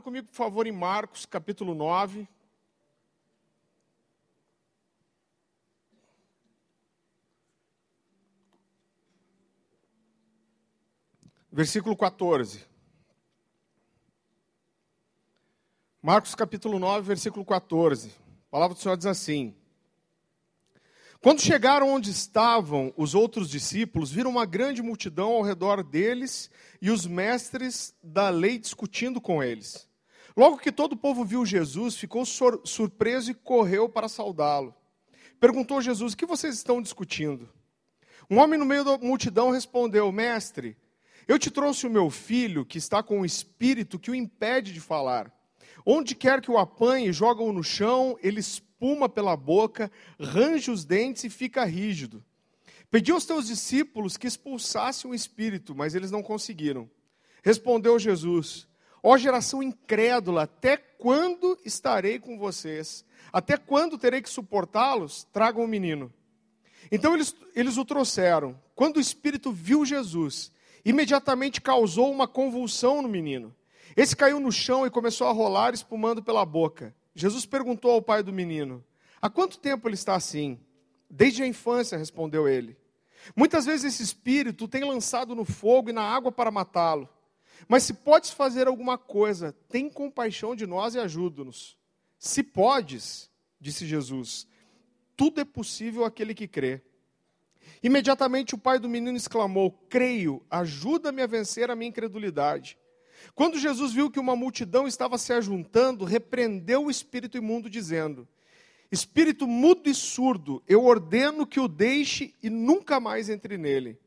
Abra comigo, por favor, em Marcos, capítulo 9. Versículo 14. Marcos capítulo 9, versículo 14. A palavra do Senhor diz assim: Quando chegaram onde estavam os outros discípulos, viram uma grande multidão ao redor deles e os mestres da lei discutindo com eles. Logo que todo o povo viu Jesus, ficou surpreso e correu para saudá-lo. Perguntou Jesus: O que vocês estão discutindo? Um homem no meio da multidão respondeu: Mestre, eu te trouxe o meu filho que está com um espírito que o impede de falar. Onde quer que o apanhe, joga-o no chão, ele espuma pela boca, range os dentes e fica rígido. Pedi aos teus discípulos que expulsassem o espírito, mas eles não conseguiram. Respondeu Jesus: Ó geração incrédula, até quando estarei com vocês? Até quando terei que suportá-los? Tragam o menino. Então eles, eles o trouxeram. Quando o espírito viu Jesus, imediatamente causou uma convulsão no menino. Esse caiu no chão e começou a rolar, espumando pela boca. Jesus perguntou ao pai do menino: Há quanto tempo ele está assim? Desde a infância, respondeu ele. Muitas vezes esse espírito tem lançado no fogo e na água para matá-lo. Mas se podes fazer alguma coisa, tem compaixão de nós e ajuda-nos. Se podes, disse Jesus, tudo é possível àquele que crê. Imediatamente o pai do menino exclamou: Creio, ajuda-me a vencer a minha incredulidade. Quando Jesus viu que uma multidão estava se ajuntando, repreendeu o espírito imundo, dizendo: Espírito mudo e surdo, eu ordeno que o deixe e nunca mais entre nele.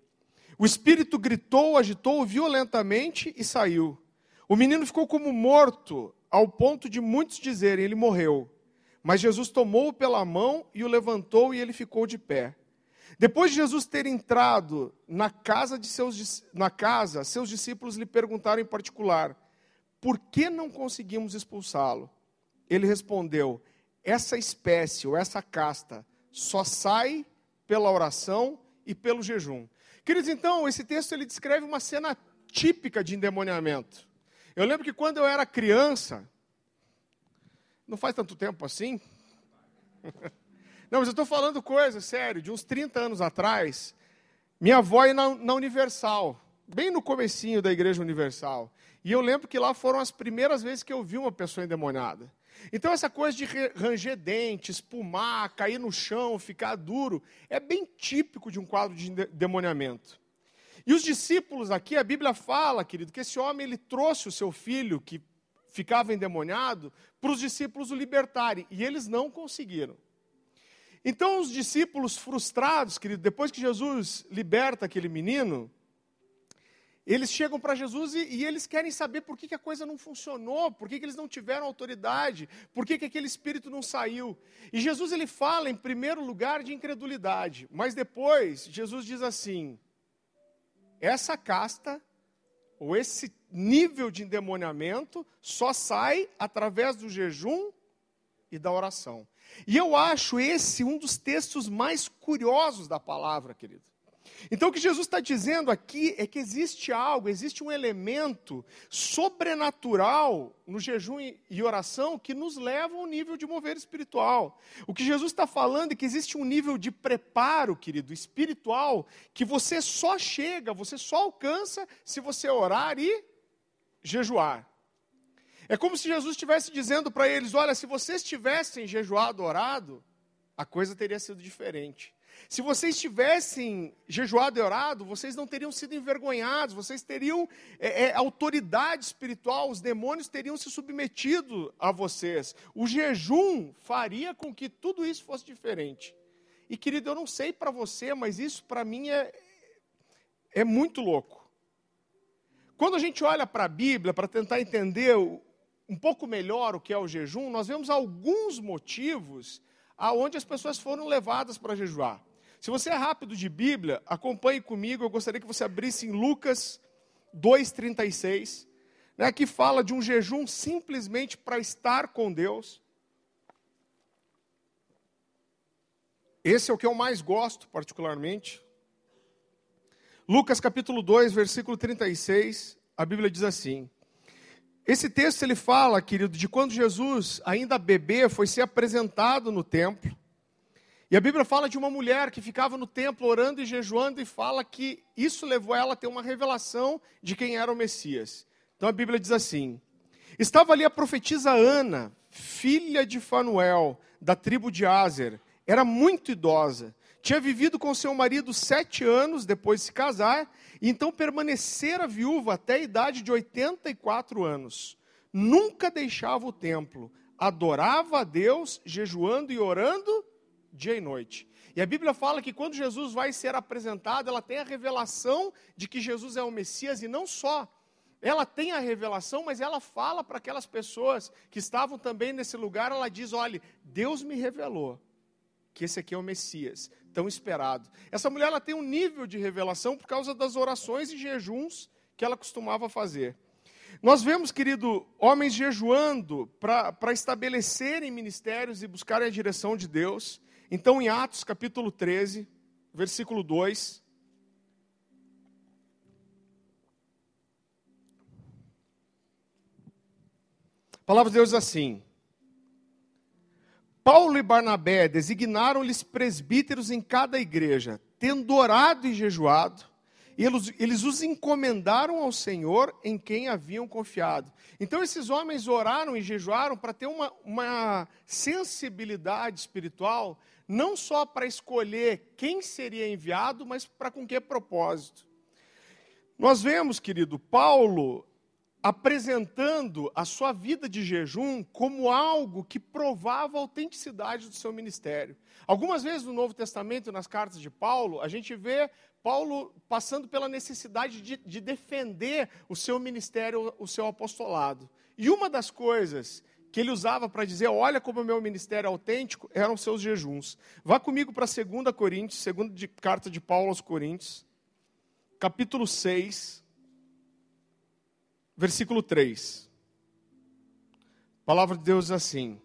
O espírito gritou, agitou violentamente e saiu. O menino ficou como morto, ao ponto de muitos dizerem: ele morreu. Mas Jesus tomou-o pela mão e o levantou e ele ficou de pé. Depois de Jesus ter entrado na casa de seus na casa, seus discípulos lhe perguntaram em particular: "Por que não conseguimos expulsá-lo?" Ele respondeu: "Essa espécie ou essa casta só sai pela oração e pelo jejum." Queridos, então, esse texto ele descreve uma cena típica de endemoniamento. Eu lembro que quando eu era criança, não faz tanto tempo assim, Não, mas eu estou falando coisa, sério, de uns 30 anos atrás, minha avó ia na, na Universal, bem no comecinho da Igreja Universal. E eu lembro que lá foram as primeiras vezes que eu vi uma pessoa endemoniada. Então, essa coisa de ranger dente, espumar, cair no chão, ficar duro, é bem típico de um quadro de endemoniamento. E os discípulos aqui, a Bíblia fala, querido, que esse homem ele trouxe o seu filho, que ficava endemoniado, para os discípulos o libertarem. E eles não conseguiram. Então, os discípulos frustrados, querido, depois que Jesus liberta aquele menino, eles chegam para Jesus e, e, eles querem saber por que, que a coisa não funcionou, por que, que eles não tiveram autoridade, por que, que aquele espírito não saiu. E Jesus ele fala, em primeiro lugar, de incredulidade, mas depois Jesus diz assim: essa casta, ou esse nível de endemoniamento, só sai através do jejum e da oração. E eu acho esse um dos textos mais curiosos da palavra, querido. Então, o que Jesus está dizendo aqui é que existe algo, existe um elemento sobrenatural no jejum e oração que nos leva ao nível de mover espiritual. O que Jesus está falando é que existe um nível de preparo, querido, espiritual, que você só chega, você só alcança se você orar e jejuar. É como se Jesus estivesse dizendo para eles: olha, se vocês tivessem jejuado, orado, a coisa teria sido diferente. Se vocês tivessem jejuado e orado, vocês não teriam sido envergonhados, vocês teriam é, é, autoridade espiritual, os demônios teriam se submetido a vocês. O jejum faria com que tudo isso fosse diferente. E querido, eu não sei para você, mas isso para mim é, é muito louco. Quando a gente olha para a Bíblia para tentar entender um pouco melhor o que é o jejum, nós vemos alguns motivos aonde as pessoas foram levadas para jejuar. Se você é rápido de Bíblia, acompanhe comigo, eu gostaria que você abrisse em Lucas 2,36, né, que fala de um jejum simplesmente para estar com Deus. Esse é o que eu mais gosto, particularmente. Lucas capítulo 2, versículo 36, a Bíblia diz assim: Esse texto ele fala, querido, de quando Jesus, ainda bebê, foi ser apresentado no templo. E a Bíblia fala de uma mulher que ficava no templo orando e jejuando e fala que isso levou ela a ter uma revelação de quem era o Messias. Então a Bíblia diz assim: Estava ali a profetisa Ana, filha de Fanuel, da tribo de Azer. Era muito idosa. Tinha vivido com seu marido sete anos depois de se casar, e então permanecera viúva até a idade de 84 anos. Nunca deixava o templo, adorava a Deus, jejuando e orando dia e noite. E a Bíblia fala que quando Jesus vai ser apresentado, ela tem a revelação de que Jesus é o Messias, e não só ela tem a revelação, mas ela fala para aquelas pessoas que estavam também nesse lugar, ela diz: olha, Deus me revelou que esse aqui é o Messias, tão esperado. Essa mulher ela tem um nível de revelação por causa das orações e jejuns que ela costumava fazer. Nós vemos, querido, homens jejuando para estabelecerem ministérios e buscarem a direção de Deus. Então, em Atos capítulo 13, versículo 2, A palavra de Deus diz assim: Paulo e Barnabé designaram-lhes presbíteros em cada igreja, tendo orado e jejuado, e eles, eles os encomendaram ao Senhor em quem haviam confiado. Então, esses homens oraram e jejuaram para ter uma, uma sensibilidade espiritual, não só para escolher quem seria enviado, mas para com que propósito. Nós vemos, querido, Paulo apresentando a sua vida de jejum como algo que provava a autenticidade do seu ministério. Algumas vezes no Novo Testamento, nas cartas de Paulo, a gente vê Paulo passando pela necessidade de, de defender o seu ministério, o seu apostolado. E uma das coisas que ele usava para dizer, olha como o meu ministério é autêntico, eram seus jejuns. Vá comigo para 2 Coríntios, segunda carta de Paulo aos Coríntios, capítulo 6, versículo 3. A palavra de Deus diz assim: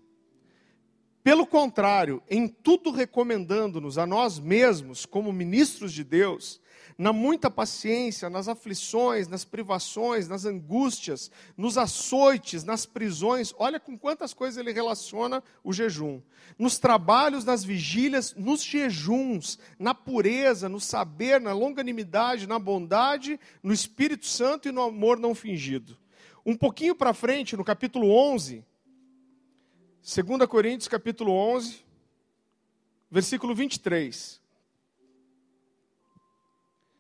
Pelo contrário, em tudo recomendando-nos a nós mesmos, como ministros de Deus, na muita paciência, nas aflições, nas privações, nas angústias, nos açoites, nas prisões. Olha com quantas coisas ele relaciona o jejum. Nos trabalhos, nas vigílias, nos jejuns, na pureza, no saber, na longanimidade, na bondade, no Espírito Santo e no amor não fingido. Um pouquinho para frente, no capítulo 11, 2 Coríntios, capítulo 11, versículo 23.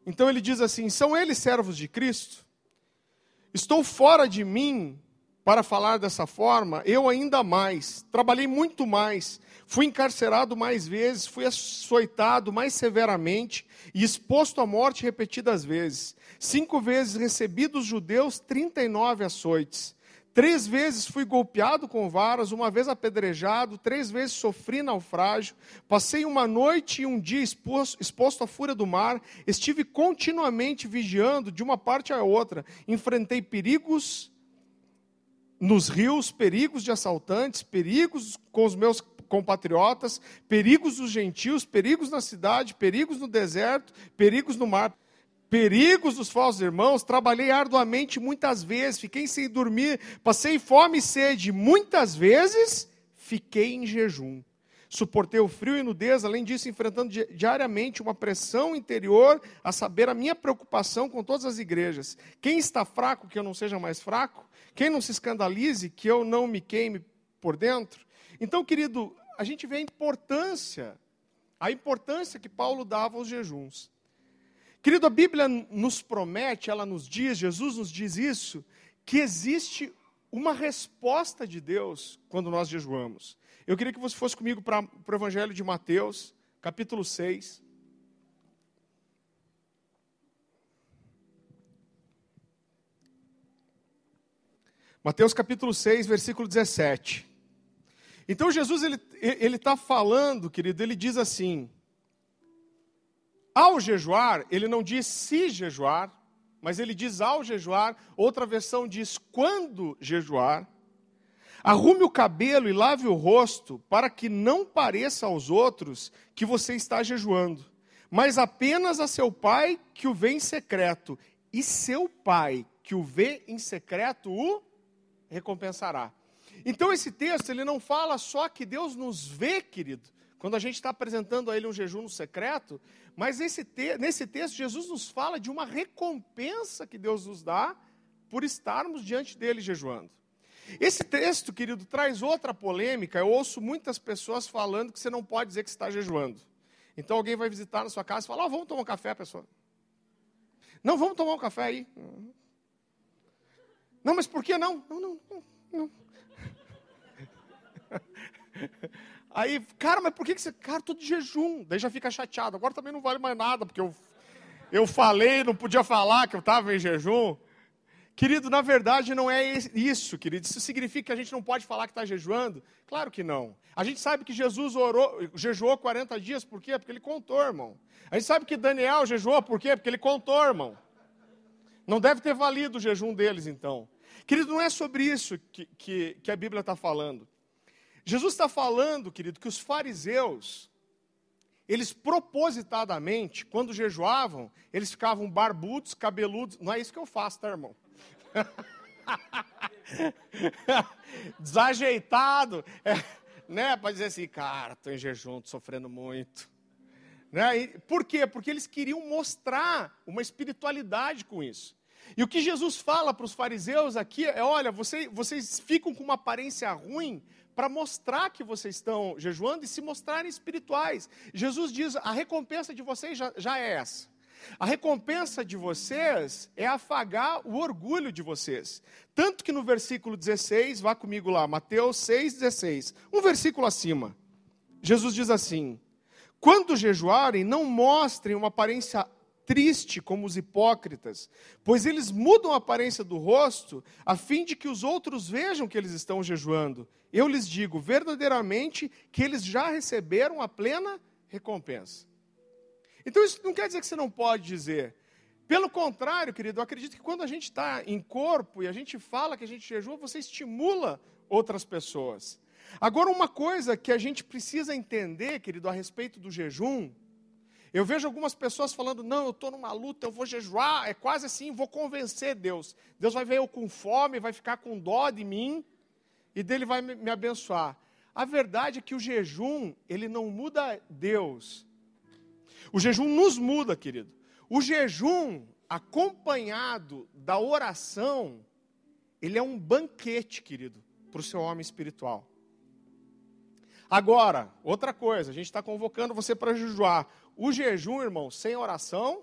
Então ele diz assim: são eles servos de Cristo? Estou fora de mim para falar dessa forma, eu ainda mais, trabalhei muito mais, fui encarcerado mais vezes, fui açoitado mais severamente e exposto à morte repetidas vezes. Cinco vezes recebi dos judeus 39 açoites. Três vezes fui golpeado com varas, uma vez apedrejado, três vezes sofri naufrágio, passei uma noite e um dia exposto, exposto à fúria do mar, estive continuamente vigiando de uma parte à outra, enfrentei perigos nos rios, perigos de assaltantes, perigos com os meus compatriotas, perigos dos gentios, perigos na cidade, perigos no deserto, perigos no mar perigos dos falsos irmãos, trabalhei arduamente muitas vezes, fiquei sem dormir, passei fome e sede, muitas vezes fiquei em jejum. Suportei o frio e nudez, além disso, enfrentando diariamente uma pressão interior, a saber, a minha preocupação com todas as igrejas. Quem está fraco, que eu não seja mais fraco? Quem não se escandalize, que eu não me queime por dentro? Então, querido, a gente vê a importância, a importância que Paulo dava aos jejuns. Querido, a Bíblia nos promete, ela nos diz, Jesus nos diz isso, que existe uma resposta de Deus quando nós jejuamos. Eu queria que você fosse comigo para o Evangelho de Mateus, capítulo 6. Mateus capítulo 6, versículo 17. Então Jesus ele está falando, querido, ele diz assim: ao jejuar, ele não diz se jejuar, mas ele diz ao jejuar. Outra versão diz quando jejuar. Arrume o cabelo e lave o rosto, para que não pareça aos outros que você está jejuando, mas apenas a seu pai que o vê em secreto. E seu pai que o vê em secreto o recompensará. Então esse texto, ele não fala só que Deus nos vê, querido, quando a gente está apresentando a Ele um jejum no secreto, mas esse te nesse texto Jesus nos fala de uma recompensa que Deus nos dá por estarmos diante dele jejuando. Esse texto, querido, traz outra polêmica. Eu ouço muitas pessoas falando que você não pode dizer que está jejuando. Então alguém vai visitar na sua casa e fala: oh, vamos tomar um café, pessoal. Não, vamos tomar um café aí. Não, mas por que não? Não, não, não. não. Aí, cara, mas por que, você. Cara, tô de jejum. Daí já fica chateado. Agora também não vale mais nada, porque eu, eu falei, não podia falar que eu estava em jejum. Querido, na verdade não é isso, querido. Isso significa que a gente não pode falar que está jejuando? Claro que não. A gente sabe que Jesus orou, jejuou 40 dias, por quê? Porque ele contou, irmão. A gente sabe que Daniel jejuou, por quê? Porque ele contou, irmão. Não deve ter valido o jejum deles, então. Querido, não é sobre isso que, que, que a Bíblia está falando. Jesus está falando, querido, que os fariseus, eles propositadamente, quando jejuavam, eles ficavam barbudos, cabeludos. Não é isso que eu faço, tá, irmão? Desajeitado, é, né? Para dizer assim, cara, estou em jejum, estou sofrendo muito. Né? E, por quê? Porque eles queriam mostrar uma espiritualidade com isso. E o que Jesus fala para os fariseus aqui é: olha, vocês, vocês ficam com uma aparência ruim para mostrar que vocês estão jejuando e se mostrarem espirituais. Jesus diz: a recompensa de vocês já, já é essa. A recompensa de vocês é afagar o orgulho de vocês. Tanto que no versículo 16, vá comigo lá, Mateus 6,16, um versículo acima, Jesus diz assim: Quando jejuarem, não mostrem uma aparência triste como os hipócritas, pois eles mudam a aparência do rosto, a fim de que os outros vejam que eles estão jejuando. Eu lhes digo verdadeiramente que eles já receberam a plena recompensa. Então isso não quer dizer que você não pode dizer. Pelo contrário, querido, eu acredito que quando a gente está em corpo e a gente fala que a gente jejua, você estimula outras pessoas. Agora, uma coisa que a gente precisa entender, querido, a respeito do jejum, eu vejo algumas pessoas falando, não, eu estou numa luta, eu vou jejuar, é quase assim, vou convencer Deus. Deus vai ver eu com fome, vai ficar com dó de mim, e dele vai me abençoar. A verdade é que o jejum, ele não muda Deus, o jejum nos muda, querido. O jejum, acompanhado da oração, ele é um banquete, querido, para o seu homem espiritual. Agora, outra coisa, a gente está convocando você para jejuar. O jejum, irmão, sem oração,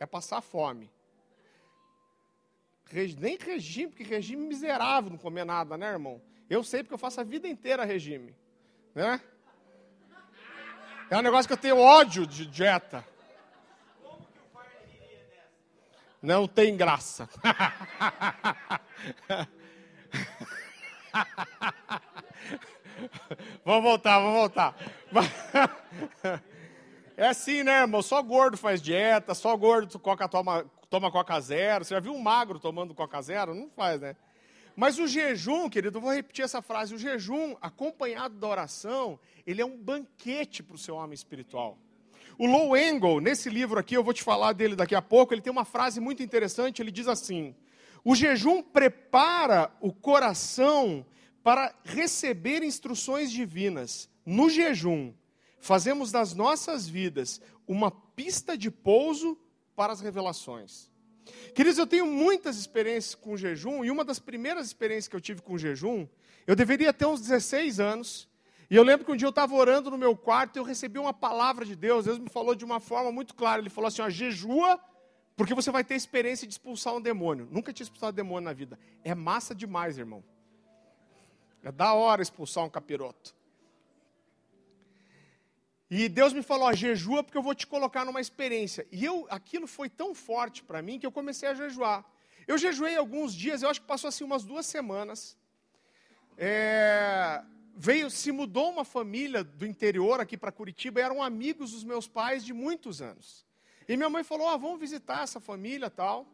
é passar fome. Nem regime, porque regime miserável não comer nada, né, irmão? Eu sei porque eu faço a vida inteira regime, né? É um negócio que eu tenho ódio de dieta. Não tem graça. vamos voltar, vamos voltar. É assim, né, irmão? Só gordo faz dieta, só gordo coca, toma, toma Coca Zero. Você já viu um magro tomando Coca Zero? Não faz, né? Mas o jejum, querido, eu vou repetir essa frase: o jejum, acompanhado da oração, ele é um banquete para o seu homem espiritual. O Low Engel, nesse livro aqui, eu vou te falar dele daqui a pouco, ele tem uma frase muito interessante, ele diz assim: O jejum prepara o coração para receber instruções divinas. No jejum, fazemos das nossas vidas uma pista de pouso para as revelações. Queridos, eu tenho muitas experiências com jejum, e uma das primeiras experiências que eu tive com jejum, eu deveria ter uns 16 anos, e eu lembro que um dia eu estava orando no meu quarto e eu recebi uma palavra de Deus, Deus me falou de uma forma muito clara, ele falou assim, ó, jejua, porque você vai ter experiência de expulsar um demônio. Nunca tinha expulsado demônio na vida. É massa demais, irmão. É da hora expulsar um capiroto. E Deus me falou, ó, jejua porque eu vou te colocar numa experiência. E eu, aquilo foi tão forte para mim que eu comecei a jejuar. Eu jejuei alguns dias, eu acho que passou assim umas duas semanas. É, veio, se mudou uma família do interior aqui para Curitiba, eram amigos dos meus pais de muitos anos. E minha mãe falou, ó, vamos visitar essa família tal.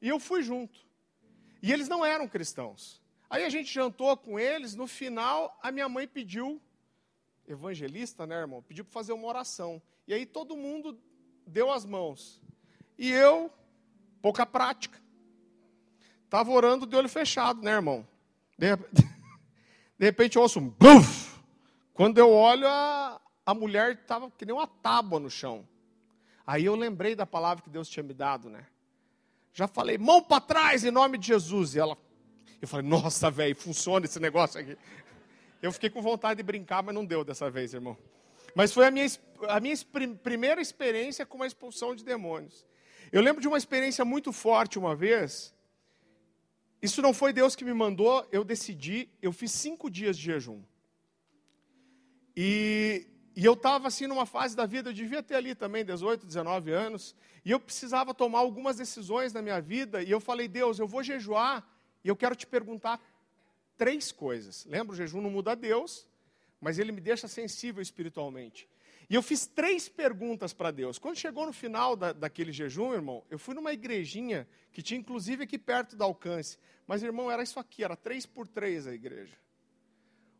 E eu fui junto. E eles não eram cristãos. Aí a gente jantou com eles, no final a minha mãe pediu evangelista, né, irmão? Pediu para fazer uma oração. E aí todo mundo deu as mãos. E eu, pouca prática, estava orando de olho fechado, né, irmão? De, de repente eu ouço um buf. Quando eu olho, a, a mulher estava que nem uma tábua no chão. Aí eu lembrei da palavra que Deus tinha me dado, né? Já falei, mão para trás em nome de Jesus. E ela, eu falei, nossa, velho, funciona esse negócio aqui. Eu fiquei com vontade de brincar, mas não deu dessa vez, irmão. Mas foi a minha, a minha primeira experiência com uma expulsão de demônios. Eu lembro de uma experiência muito forte uma vez. Isso não foi Deus que me mandou, eu decidi, eu fiz cinco dias de jejum. E, e eu estava assim numa fase da vida, eu devia ter ali também 18, 19 anos, e eu precisava tomar algumas decisões na minha vida, e eu falei, Deus, eu vou jejuar, e eu quero te perguntar três coisas. Lembra, o jejum não muda Deus, mas ele me deixa sensível espiritualmente. E eu fiz três perguntas para Deus. Quando chegou no final da, daquele jejum, irmão, eu fui numa igrejinha que tinha inclusive aqui perto do alcance. Mas, irmão, era isso aqui, era três por três a igreja.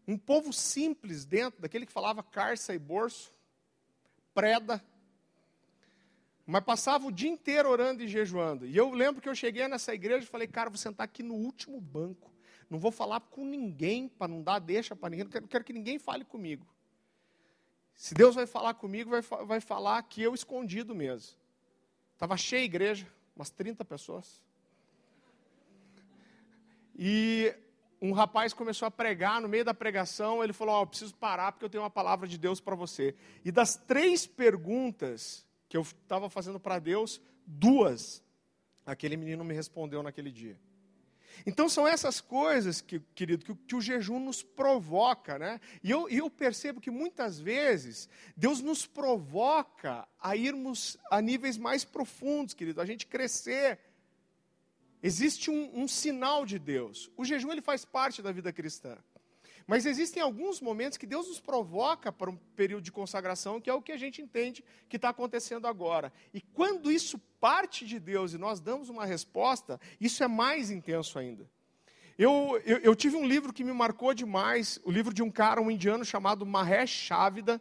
Um povo simples dentro, daquele que falava carça e borso, preda, mas passava o dia inteiro orando e jejuando. E eu lembro que eu cheguei nessa igreja e falei, cara, vou sentar aqui no último banco. Não vou falar com ninguém, para não dar deixa para ninguém, não quero, não quero que ninguém fale comigo. Se Deus vai falar comigo, vai, vai falar que eu escondido mesmo. Estava cheia a igreja, umas 30 pessoas. E um rapaz começou a pregar, no meio da pregação, ele falou: oh, eu preciso parar porque eu tenho uma palavra de Deus para você. E das três perguntas que eu estava fazendo para Deus, duas, aquele menino me respondeu naquele dia. Então são essas coisas, que, querido, que, que, o jejum nos provoca, né? E eu, eu percebo que muitas vezes Deus nos provoca a irmos a níveis mais profundos, querido, a gente crescer. Existe um, um sinal de Deus. O jejum ele faz parte da vida cristã. Mas existem alguns momentos que Deus nos provoca para um período de consagração, que é o que a gente entende que está acontecendo agora. E quando isso parte de Deus e nós damos uma resposta, isso é mais intenso ainda. Eu, eu, eu, tive um livro que me marcou demais, o livro de um cara, um indiano chamado Mahesh Chavida.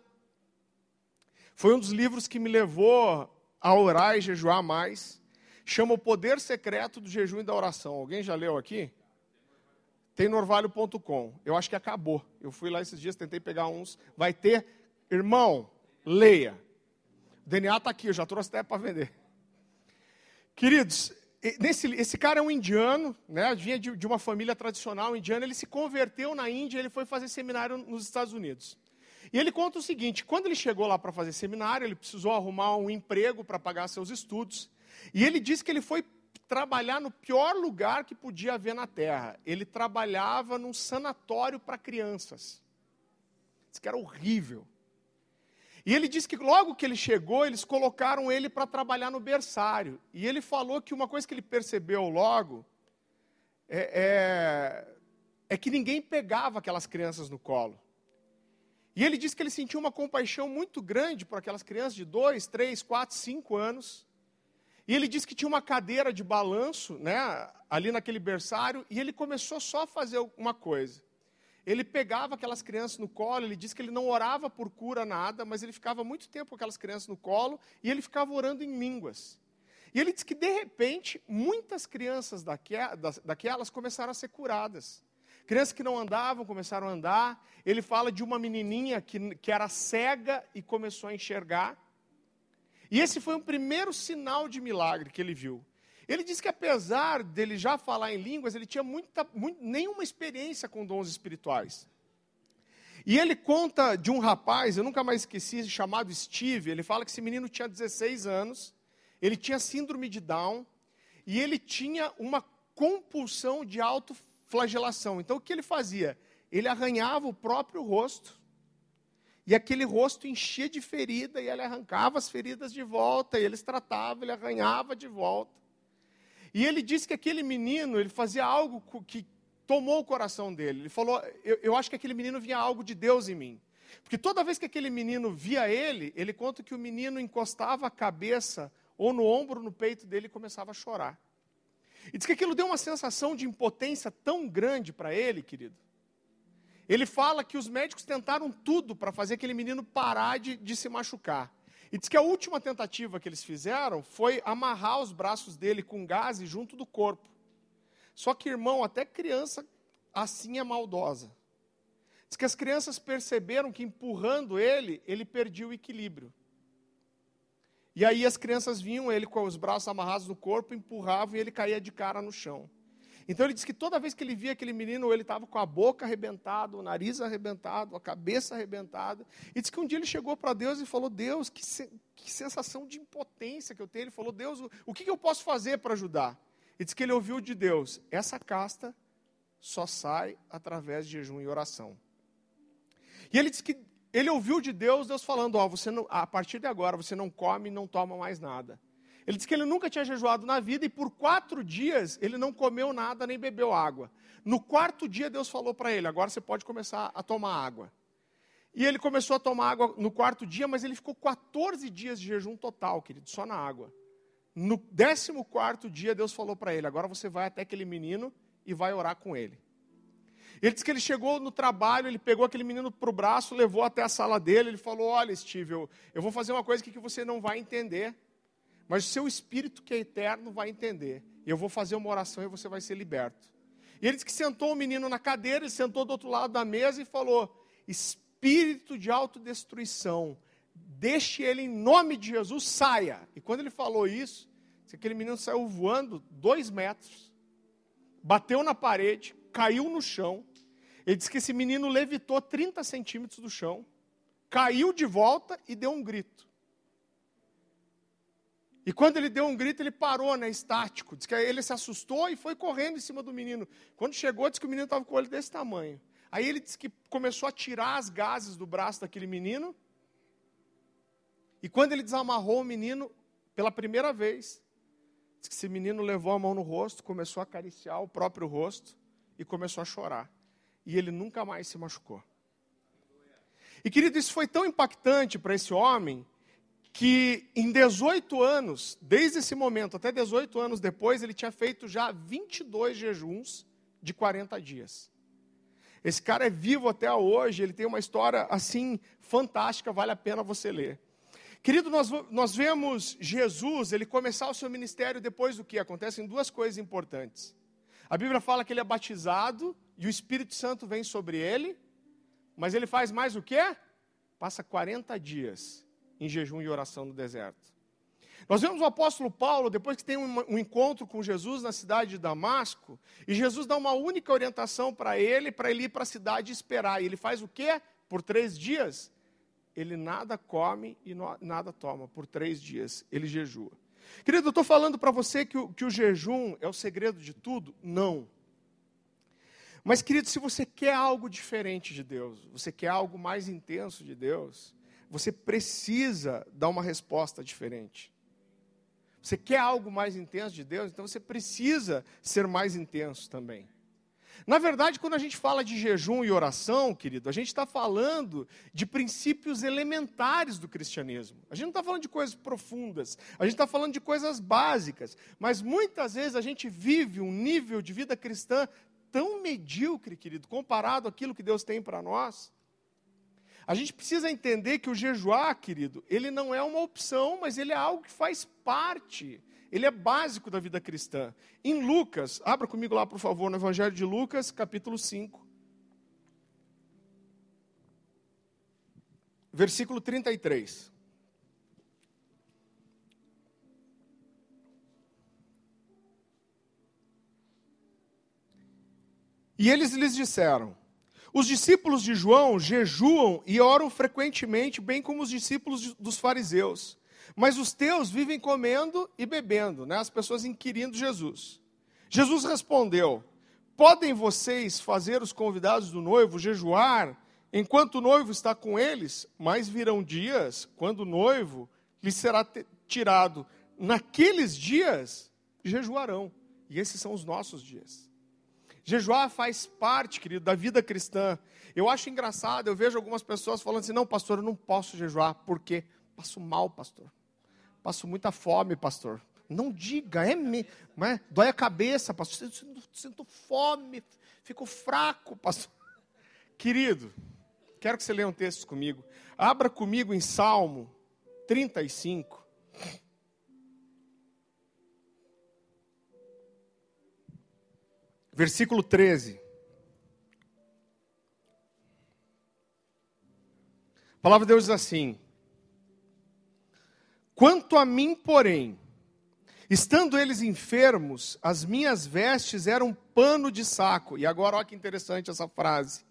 Foi um dos livros que me levou a orar e jejuar mais. Chama O Poder Secreto do Jejum e da Oração. Alguém já leu aqui? Tem norvalho.com. Eu acho que acabou. Eu fui lá esses dias, tentei pegar uns. Vai ter. Irmão, leia. O DNA está aqui, eu já trouxe até para vender. Queridos, nesse, esse cara é um indiano, né, vinha de, de uma família tradicional indiana, ele se converteu na Índia, ele foi fazer seminário nos Estados Unidos. E ele conta o seguinte: quando ele chegou lá para fazer seminário, ele precisou arrumar um emprego para pagar seus estudos. E ele disse que ele foi trabalhar no pior lugar que podia haver na terra. Ele trabalhava num sanatório para crianças. Isso que era horrível. E ele disse que logo que ele chegou, eles colocaram ele para trabalhar no berçário. E ele falou que uma coisa que ele percebeu logo é, é, é que ninguém pegava aquelas crianças no colo. E ele disse que ele sentiu uma compaixão muito grande por aquelas crianças de dois, três, quatro, cinco anos e ele disse que tinha uma cadeira de balanço, né, ali naquele berçário, e ele começou só a fazer uma coisa. Ele pegava aquelas crianças no colo, ele disse que ele não orava por cura nada, mas ele ficava muito tempo com aquelas crianças no colo e ele ficava orando em línguas. E ele disse que, de repente, muitas crianças daquelas começaram a ser curadas. Crianças que não andavam começaram a andar. Ele fala de uma menininha que, que era cega e começou a enxergar. E esse foi um primeiro sinal de milagre que ele viu. Ele disse que apesar dele já falar em línguas, ele tinha muita, muito, nenhuma experiência com dons espirituais. E ele conta de um rapaz, eu nunca mais esqueci, chamado Steve. Ele fala que esse menino tinha 16 anos, ele tinha síndrome de Down e ele tinha uma compulsão de autoflagelação. Então o que ele fazia? Ele arranhava o próprio rosto e aquele rosto enchia de ferida, e ele arrancava as feridas de volta, e eles tratavam, ele arranhava de volta. E ele disse que aquele menino, ele fazia algo que tomou o coração dele. Ele falou: eu, eu acho que aquele menino via algo de Deus em mim. Porque toda vez que aquele menino via ele, ele conta que o menino encostava a cabeça ou no ombro, no peito dele e começava a chorar. E diz que aquilo deu uma sensação de impotência tão grande para ele, querido, ele fala que os médicos tentaram tudo para fazer aquele menino parar de, de se machucar. E diz que a última tentativa que eles fizeram foi amarrar os braços dele com gás junto do corpo. Só que, irmão, até criança assim é maldosa. Diz que as crianças perceberam que empurrando ele, ele perdia o equilíbrio. E aí as crianças vinham ele com os braços amarrados no corpo, empurravam e ele caía de cara no chão. Então ele diz que toda vez que ele via aquele menino, ele estava com a boca arrebentada, o nariz arrebentado, a cabeça arrebentada. E diz que um dia ele chegou para Deus e falou: Deus, que, se, que, sensação de impotência que eu tenho. Ele falou: Deus, o, o que, que eu posso fazer para ajudar? E diz que ele ouviu de Deus: essa casta só sai através de jejum e oração. E ele disse que ele ouviu de Deus, Deus falando: ó, você não, a partir de agora você não come e não toma mais nada. Ele disse que ele nunca tinha jejuado na vida e por quatro dias ele não comeu nada nem bebeu água. No quarto dia, Deus falou para ele: agora você pode começar a tomar água. E ele começou a tomar água no quarto dia, mas ele ficou 14 dias de jejum total, querido, só na água. No décimo quarto dia, Deus falou para ele: agora você vai até aquele menino e vai orar com ele. Ele disse que ele chegou no trabalho, ele pegou aquele menino para o braço, levou até a sala dele, ele falou: Olha, Steve, eu, eu vou fazer uma coisa que você não vai entender. Mas o seu espírito que é eterno vai entender. Eu vou fazer uma oração e você vai ser liberto. E ele disse que sentou o menino na cadeira, ele sentou do outro lado da mesa e falou: Espírito de autodestruição, deixe ele em nome de Jesus, saia. E quando ele falou isso, aquele menino saiu voando dois metros, bateu na parede, caiu no chão. Ele disse que esse menino levitou 30 centímetros do chão, caiu de volta e deu um grito. E quando ele deu um grito, ele parou, né, estático. Diz que ele se assustou e foi correndo em cima do menino. Quando chegou, disse que o menino estava com o olho desse tamanho. Aí ele disse que começou a tirar as gases do braço daquele menino. E quando ele desamarrou o menino, pela primeira vez, diz que esse menino levou a mão no rosto, começou a acariciar o próprio rosto e começou a chorar. E ele nunca mais se machucou. E querido, isso foi tão impactante para esse homem que em 18 anos, desde esse momento até 18 anos depois, ele tinha feito já 22 jejuns de 40 dias. Esse cara é vivo até hoje, ele tem uma história assim fantástica, vale a pena você ler. Querido, nós, nós vemos Jesus, ele começar o seu ministério depois do que? Acontecem duas coisas importantes. A Bíblia fala que ele é batizado e o Espírito Santo vem sobre ele, mas ele faz mais o quê? Passa 40 dias em jejum e oração no deserto. Nós vemos o apóstolo Paulo, depois que tem um, encontro com Jesus na cidade de Damasco, e Jesus dá uma única orientação para ele, para ele ir para a cidade e esperar. E ele faz o quê? Por três dias? Ele nada come e nada toma. Por três dias, ele jejua. Querido, eu estou falando para você que o, que o jejum é o segredo de tudo? Não. Mas, querido, se você quer algo diferente de Deus, você quer algo mais intenso de Deus, você precisa dar uma resposta diferente. Você quer algo mais intenso de Deus, então você precisa ser mais intenso também. Na verdade, quando a gente fala de jejum e oração, querido, a gente está falando de princípios elementares do cristianismo. A gente não está falando de coisas profundas, a gente está falando de coisas básicas. Mas muitas vezes a gente vive um nível de vida cristã tão medíocre, querido, comparado àquilo que Deus tem para nós. A gente precisa entender que o jejuar, querido, ele não é uma opção, mas ele é algo que faz parte. Ele é básico da vida cristã. Em Lucas, abra comigo lá, por favor, no Evangelho de Lucas, capítulo 5. Versículo 33. E eles lhes disseram: os discípulos de João jejuam e oram frequentemente, bem como os discípulos dos fariseus. Mas os teus vivem comendo e bebendo, né? as pessoas inquirindo Jesus. Jesus respondeu: Podem vocês fazer os convidados do noivo jejuar enquanto o noivo está com eles? Mas virão dias quando o noivo lhes será tirado. Naqueles dias jejuarão. E esses são os nossos dias. Jejuar faz parte, querido, da vida cristã. Eu acho engraçado, eu vejo algumas pessoas falando assim: não, pastor, eu não posso jejuar, porque passo mal, pastor. Passo muita fome, pastor. Não diga, é me, é? dói a cabeça, pastor. Sinto, sinto fome, fico fraco, pastor. Querido, quero que você leia um texto comigo. Abra comigo em Salmo 35. versículo 13. A palavra de Deus diz assim: Quanto a mim, porém, estando eles enfermos, as minhas vestes eram pano de saco. E agora, olha que interessante essa frase.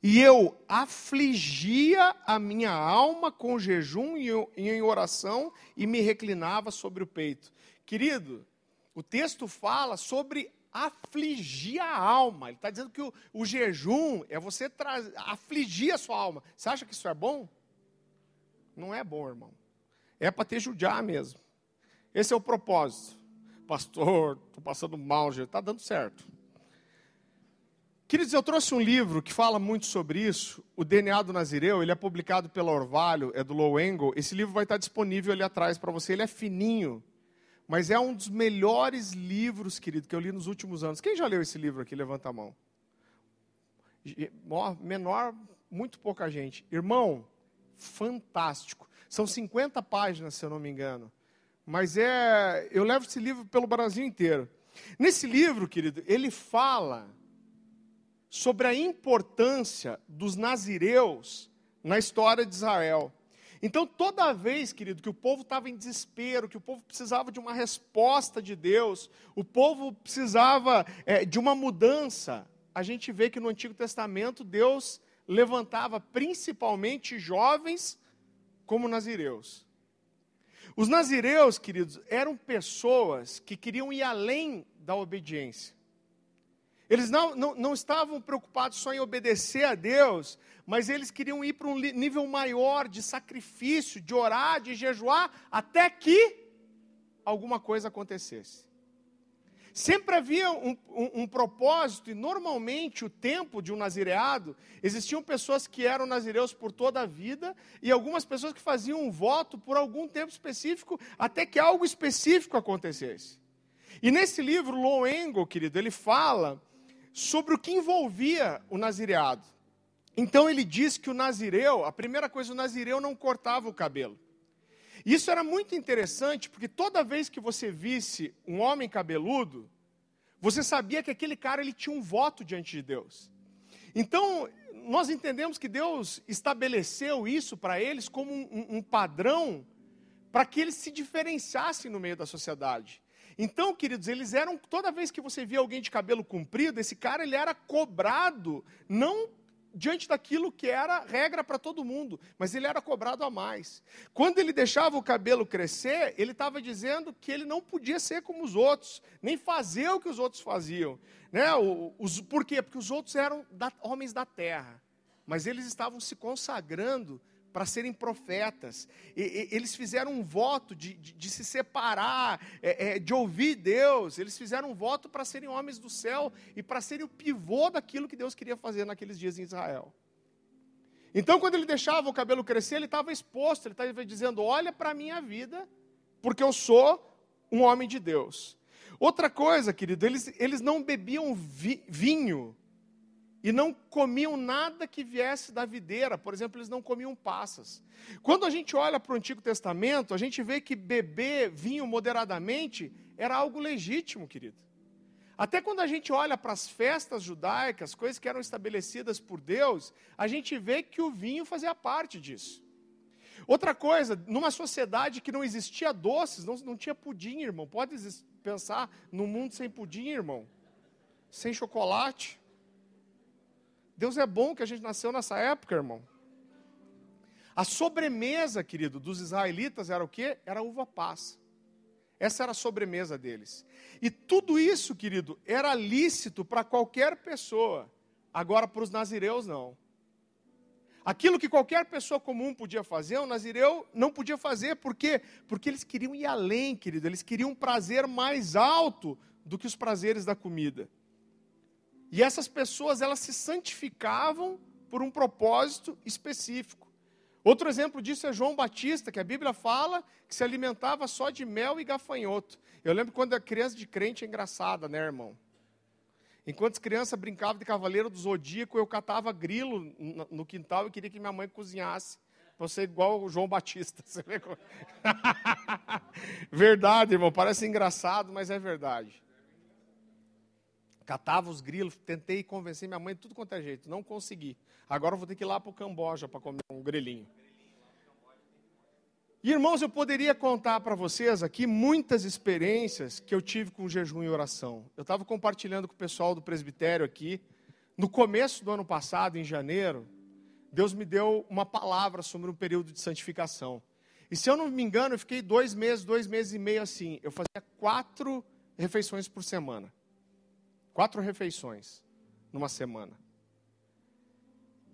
E eu afligia a minha alma com jejum e em oração e me reclinava sobre o peito. Querido, o texto fala sobre afligir a alma. Ele está dizendo que o, o, jejum é você afligir a sua alma. Você acha que isso é bom? Não é bom, irmão. É para te judiar mesmo. Esse é o propósito. Pastor, estou passando mal, está dando certo. Queridos, eu trouxe um livro que fala muito sobre isso, o DNA do Nazireu, ele é publicado pela Orvalho, é do Low Angle. Esse livro vai estar disponível ali atrás para você, ele é fininho, mas é um dos melhores livros, querido, que eu li nos últimos anos. Quem já leu esse livro aqui? Levanta a mão. Menor, muito pouca gente. Irmão, fantástico. São 50 páginas, se eu não me engano. Mas é. Eu levo esse livro pelo Brasil inteiro. Nesse livro, querido, ele fala sobre a importância dos nazireus na história de Israel. Então, toda vez, querido, que o povo estava em desespero, que o povo precisava de uma resposta de Deus, o povo precisava é, de uma mudança, a gente vê que no Antigo Testamento Deus levantava principalmente jovens como nazireus. Os nazireus, queridos, eram pessoas que queriam ir além da obediência. Eles não, não, não estavam preocupados só em obedecer a Deus, mas eles queriam ir para um nível maior de sacrifício, de orar, de jejuar, até que alguma coisa acontecesse. Sempre havia um, um, um, propósito, e normalmente o tempo de um nazireado, existiam pessoas que eram nazireus por toda a vida, e algumas pessoas que faziam um voto por algum tempo específico, até que algo específico acontecesse. E nesse livro, Low Engel, querido, ele fala sobre o que envolvia o nazireado. Então ele diz que o nazireu, a primeira coisa, o nazireu não cortava o cabelo. Isso era muito interessante, porque toda vez que você visse um homem cabeludo, você sabia que aquele cara ele tinha um voto diante de Deus. Então, nós entendemos que Deus estabeleceu isso para eles como um, um padrão para que eles se diferenciassem no meio da sociedade. Então, queridos, eles eram, toda vez que você via alguém de cabelo comprido, esse cara ele era cobrado, não diante daquilo que era regra para todo mundo, mas ele era cobrado a mais. Quando ele deixava o cabelo crescer, ele estava dizendo que ele não podia ser como os outros, nem fazer o que os outros faziam. Né? Os, por quê? Porque os outros eram da, homens da terra, mas eles estavam se consagrando para serem profetas. E, e, eles fizeram um voto de, de, de se separar, é, é, de ouvir Deus. Eles fizeram um voto para serem homens do céu e para serem o pivô daquilo que Deus queria fazer naqueles dias em Israel. Então, quando ele deixava o cabelo crescer, ele estava exposto, ele estava dizendo: Olha para a minha vida, porque eu sou um homem de Deus. Outra coisa, querido, eles, eles não bebiam vi, vinho e não comiam nada que viesse da videira, por exemplo, eles não comiam passas. Quando a gente olha para o Antigo Testamento, a gente vê que beber vinho moderadamente era algo legítimo, querido. Até quando a gente olha para as festas judaicas, coisas que eram estabelecidas por Deus, a gente vê que o vinho fazia parte disso. Outra coisa, numa sociedade que não existia doces, não, não tinha pudim, irmão. Pode pensar num mundo sem pudim, irmão? Sem chocolate? Deus é bom que a gente nasceu nessa época, irmão. A sobremesa, querido, dos israelitas era o quê? Era uva passa. Essa era a sobremesa deles. E tudo isso, querido, era lícito para qualquer pessoa. Agora, para os nazireus, não. Aquilo que qualquer pessoa comum podia fazer, o nazireu não podia fazer. Por quê? Porque eles queriam ir além, querido. Eles queriam um prazer mais alto do que os prazeres da comida. E essas pessoas, elas se santificavam por um propósito específico. Outro exemplo disso é João Batista, que a Bíblia fala que se alimentava só de mel e gafanhoto. Eu lembro quando a criança de crente é engraçada, né, irmão? Enquanto as crianças brincavam de cavaleiro do zodíaco, eu catava grilo no quintal e queria que minha mãe cozinhasse. Para ser igual o João Batista. verdade, irmão. Parece engraçado, mas é verdade. Catava os grilos, tentei convencer minha mãe de tudo quanto é jeito, não consegui. Agora eu vou ter que ir lá para o Camboja para comer um grilinho. Irmãos, eu poderia contar para vocês aqui muitas experiências que eu tive com jejum e oração. Eu estava compartilhando com o pessoal do presbitério aqui. No começo do ano passado, em janeiro, Deus me deu uma palavra sobre um período de santificação. E se eu não me engano, eu fiquei dois meses, dois meses e meio assim. Eu fazia quatro refeições por semana. Quatro refeições numa semana.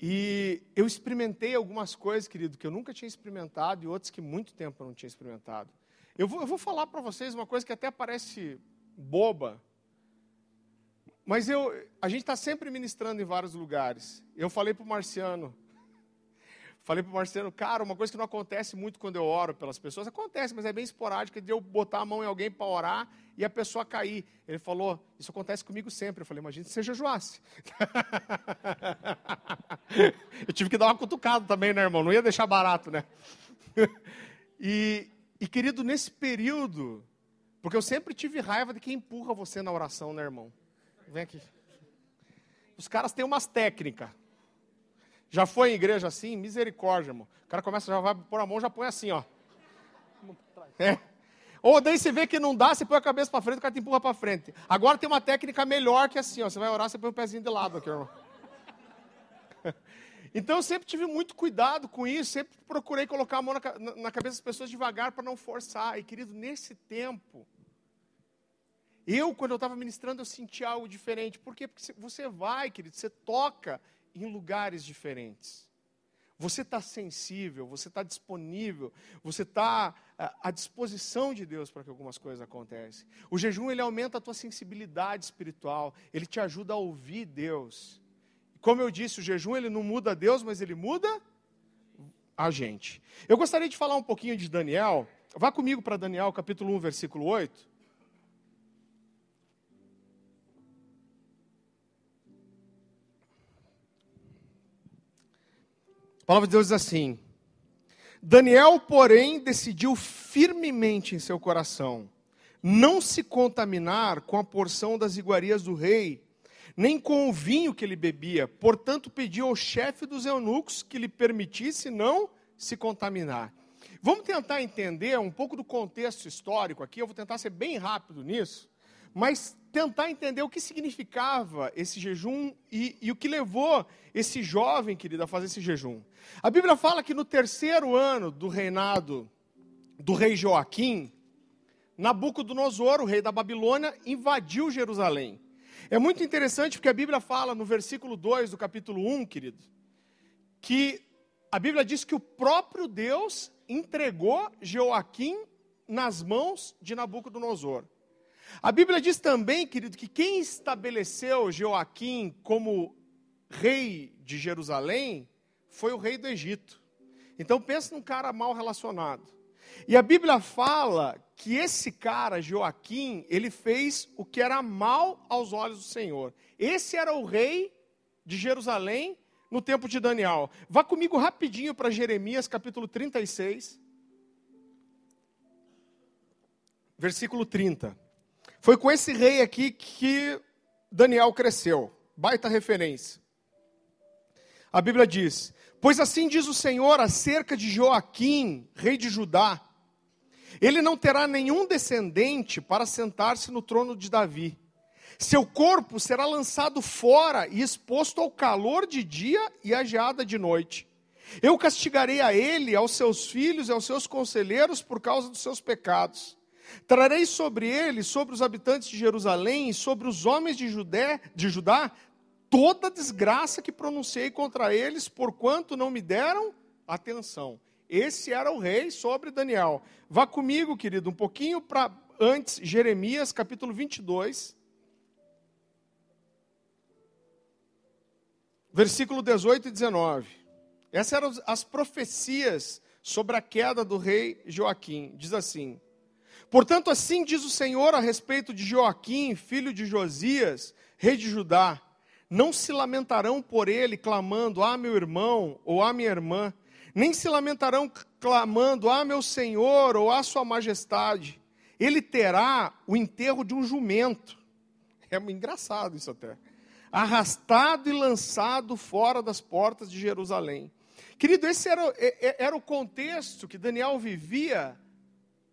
E eu experimentei algumas coisas, querido, que eu nunca tinha experimentado e outras que muito tempo eu não tinha experimentado. Eu vou, eu vou falar para vocês uma coisa que até parece boba, mas eu, a gente está sempre ministrando em vários lugares. Eu falei para o Marciano, falei para o Marciano, cara, uma coisa que não acontece muito quando eu oro pelas pessoas, acontece, mas é bem esporádico, de eu botar a mão em alguém para orar e a pessoa cair. Ele falou, isso acontece comigo sempre. Eu falei, imagina se você jejuasse. eu tive que dar uma cutucada também, né, irmão? Não ia deixar barato, né? e, e, querido, nesse período, porque eu sempre tive raiva de quem empurra você na oração, né, irmão? Vem aqui. Os caras têm umas técnicas. Já foi em igreja assim? Misericórdia, irmão. O cara começa, já vai pôr a mão, já põe assim, ó. É. Ou daí você vê que não dá, você põe a cabeça para frente, o cara te empurra para frente. Agora tem uma técnica melhor que assim, ó, você vai orar, você põe o pezinho de lado aqui, irmão. Então eu sempre tive muito cuidado com isso, sempre procurei colocar a mão na, na, cabeça das pessoas devagar para não forçar. E querido, nesse tempo, eu, quando eu estava ministrando, eu senti algo diferente. Por quê? Porque você vai, querido, você toca em lugares diferentes. Você está sensível, você está disponível, você está é, à disposição de Deus para que algumas coisas aconteçam. O jejum ele aumenta a tua sensibilidade espiritual, ele te ajuda a ouvir Deus. Como eu disse, o jejum ele não muda Deus, mas ele muda a gente. Eu gostaria de falar um pouquinho de Daniel. Vá comigo para Daniel, capítulo 1, versículo 8. Palavra de Deus diz assim: Daniel, porém, decidiu firmemente em seu coração não se contaminar com a porção das iguarias do rei, nem com o vinho que ele bebia. Portanto, pediu ao chefe dos eunucos que lhe permitisse não se contaminar. Vamos tentar entender um pouco do contexto histórico aqui. Eu vou tentar ser bem rápido nisso, mas tentar entender o que significava esse jejum e, e, o que levou esse jovem, querido, a fazer esse jejum. A Bíblia fala que no terceiro ano do reinado do rei Joaquim, Nabucodonosor, o rei da Babilônia, invadiu Jerusalém. É muito interessante porque a Bíblia fala no versículo 2 do capítulo 1, querido, que a Bíblia diz que o próprio Deus entregou Joaquim nas mãos de Nabucodonosor. A Bíblia diz também, querido, que quem estabeleceu Joaquim como rei de Jerusalém foi o rei do Egito. Então pense num cara mal relacionado. E a Bíblia fala que esse cara, Joaquim, ele fez o que era mal aos olhos do Senhor. Esse era o rei de Jerusalém no tempo de Daniel. Vá comigo rapidinho para Jeremias capítulo 36, versículo 30. Foi com esse rei aqui que Daniel cresceu. Baita referência. A Bíblia diz: Pois assim diz o Senhor acerca de Joaquim, rei de Judá: Ele não terá nenhum descendente para sentar-se no trono de Davi. Seu corpo será lançado fora e exposto ao calor de dia e à geada de noite. Eu castigarei a ele, aos seus filhos e aos seus conselheiros por causa dos seus pecados. Trarei sobre ele, sobre os habitantes de Jerusalém e sobre os homens de, Judé, de Judá, toda a desgraça que pronunciei contra eles, porquanto não me deram atenção. Esse era o rei sobre Daniel. Vá comigo, querido, um pouquinho para antes, Jeremias capítulo 22. Versículo 18 e 19. Essas eram as profecias sobre a queda do rei Joaquim. Diz assim: Portanto, assim diz o Senhor a respeito de Joaquim, filho de Josias, rei de Judá: Não se lamentarão por ele, clamando, ah, meu irmão, ou ah, minha irmã, nem se lamentarão clamando, ah, meu senhor, ou ah, sua majestade. Ele terá o enterro de um jumento. É engraçado isso até. Arrastado e lançado fora das portas de Jerusalém. Querido, esse era, era o contexto que Daniel vivia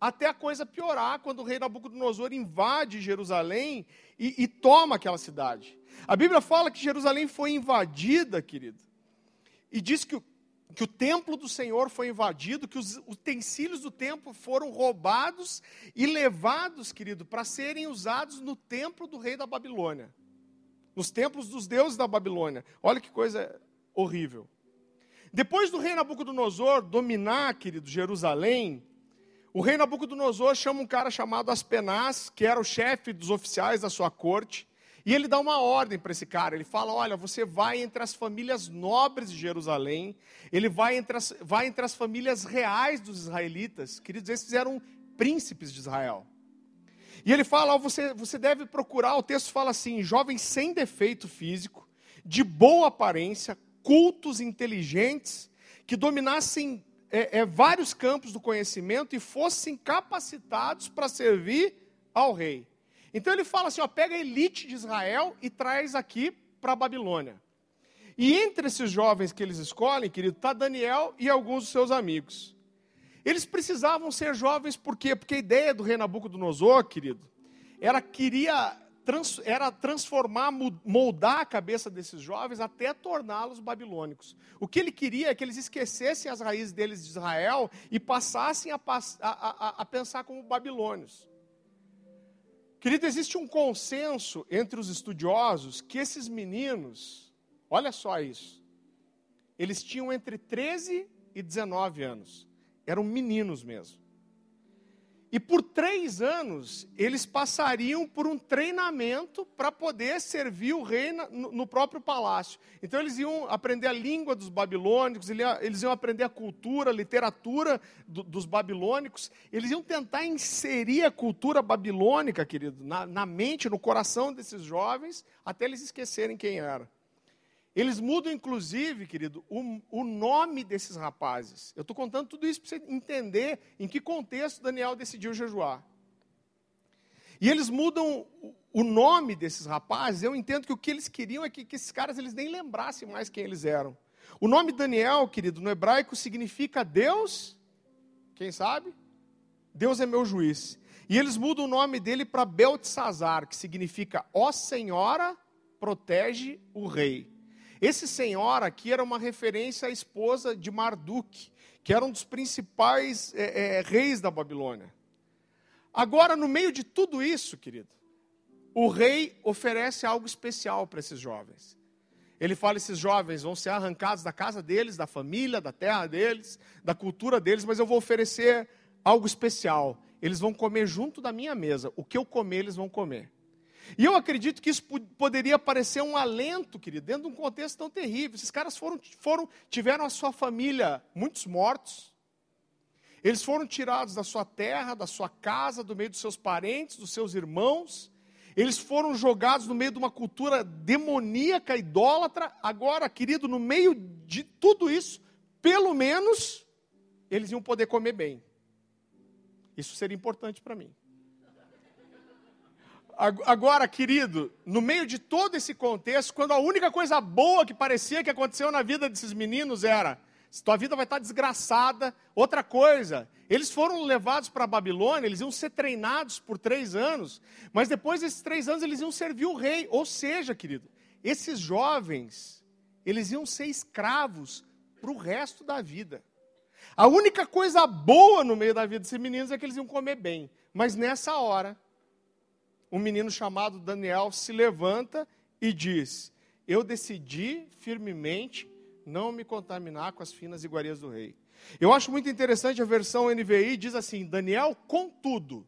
até a coisa piorar quando o rei Nabucodonosor invade Jerusalém e, e, toma aquela cidade. A Bíblia fala que Jerusalém foi invadida, querido, e diz que, que o templo do Senhor foi invadido, que os utensílios do templo foram roubados e levados, querido, para serem usados no templo do rei da Babilônia, nos templos dos deuses da Babilônia. Olha que coisa horrível. Depois do rei Nabucodonosor dominar, querido, Jerusalém, o rei Nabucodonosor chama um cara chamado Aspenaz, que era o chefe dos oficiais da sua corte, e ele dá uma ordem para esse cara. Ele fala: Olha, você vai entre as famílias nobres de Jerusalém, ele vai entre as, vai entre as famílias reais dos israelitas. Queridos, esses eram príncipes de Israel. E ele fala: você, você deve procurar, o texto fala assim: jovens sem defeito físico, de boa aparência, cultos, inteligentes, que dominassem é, é, vários campos do conhecimento e fossem capacitados para servir ao rei. Então ele fala assim: ó, pega a elite de Israel e traz aqui para a Babilônia. E entre esses jovens que eles escolhem, querido, está Daniel e alguns dos seus amigos. Eles precisavam ser jovens por quê? Porque a ideia do rei Nabucodonosor, querido, era queria trans, era transformar, moldar a cabeça desses jovens até torná-los babilônicos. O que ele queria é que eles esquecessem as raízes deles de Israel e passassem a, a, a, a pensar como babilônios. Querido, existe um consenso entre os estudiosos que esses meninos, olha só isso, eles tinham entre 13 e 19 anos, eram meninos mesmo. E por três anos, eles passariam por um treinamento para poder servir o rei no próprio palácio. Então, eles iam aprender a língua dos babilônicos, eles iam aprender a cultura, a literatura dos babilônicos. Eles iam tentar inserir a cultura babilônica, querido, na, na mente, no coração desses jovens, até eles esquecerem quem era. Eles mudam, inclusive, querido, o, o nome desses rapazes. Eu estou contando tudo isso para você entender em que contexto Daniel decidiu jejuar. E eles mudam o nome desses rapazes. Eu entendo que o que eles queriam é que, que esses caras eles nem lembrassem mais quem eles eram. O nome Daniel, querido, no hebraico significa Deus. Quem sabe? Deus é meu juiz. E eles mudam o nome dele para Beltesazar, que significa Ó Senhora, protege o rei. Esse senhor aqui era uma referência à esposa de Marduk, que era um dos principais é, é, reis da Babilônia. Agora, no meio de tudo isso, querido, o rei oferece algo especial para esses jovens. Ele fala: esses jovens vão ser arrancados da casa deles, da família, da terra deles, da cultura deles, mas eu vou oferecer algo especial. Eles vão comer junto da minha mesa. O que eu comer, eles vão comer. E eu acredito que isso poderia parecer um alento, querido, dentro de um contexto tão terrível. Esses caras foram, foram, tiveram a sua família, muitos mortos. Eles foram tirados da sua terra, da sua casa, do meio dos seus parentes, dos seus irmãos. Eles foram jogados no meio de uma cultura demoníaca, idólatra. Agora, querido, no meio de tudo isso, pelo menos, eles iam poder comer bem. Isso seria importante para mim. Agora, querido, no meio de todo esse contexto, quando a única coisa boa que parecia que aconteceu na vida desses meninos era: tua vida vai estar desgraçada. Outra coisa, eles foram levados para a Babilônia, eles iam ser treinados por três anos, mas depois desses três anos eles iam servir o rei. Ou seja, querido, esses jovens, eles iam ser escravos para o resto da vida. A única coisa boa no meio da vida desses meninos é que eles iam comer bem. Mas nessa hora, um menino chamado Daniel se levanta e diz: Eu decidi firmemente não me contaminar com as finas iguarias do rei. Eu acho muito interessante a versão NVI, diz assim: Daniel, contudo,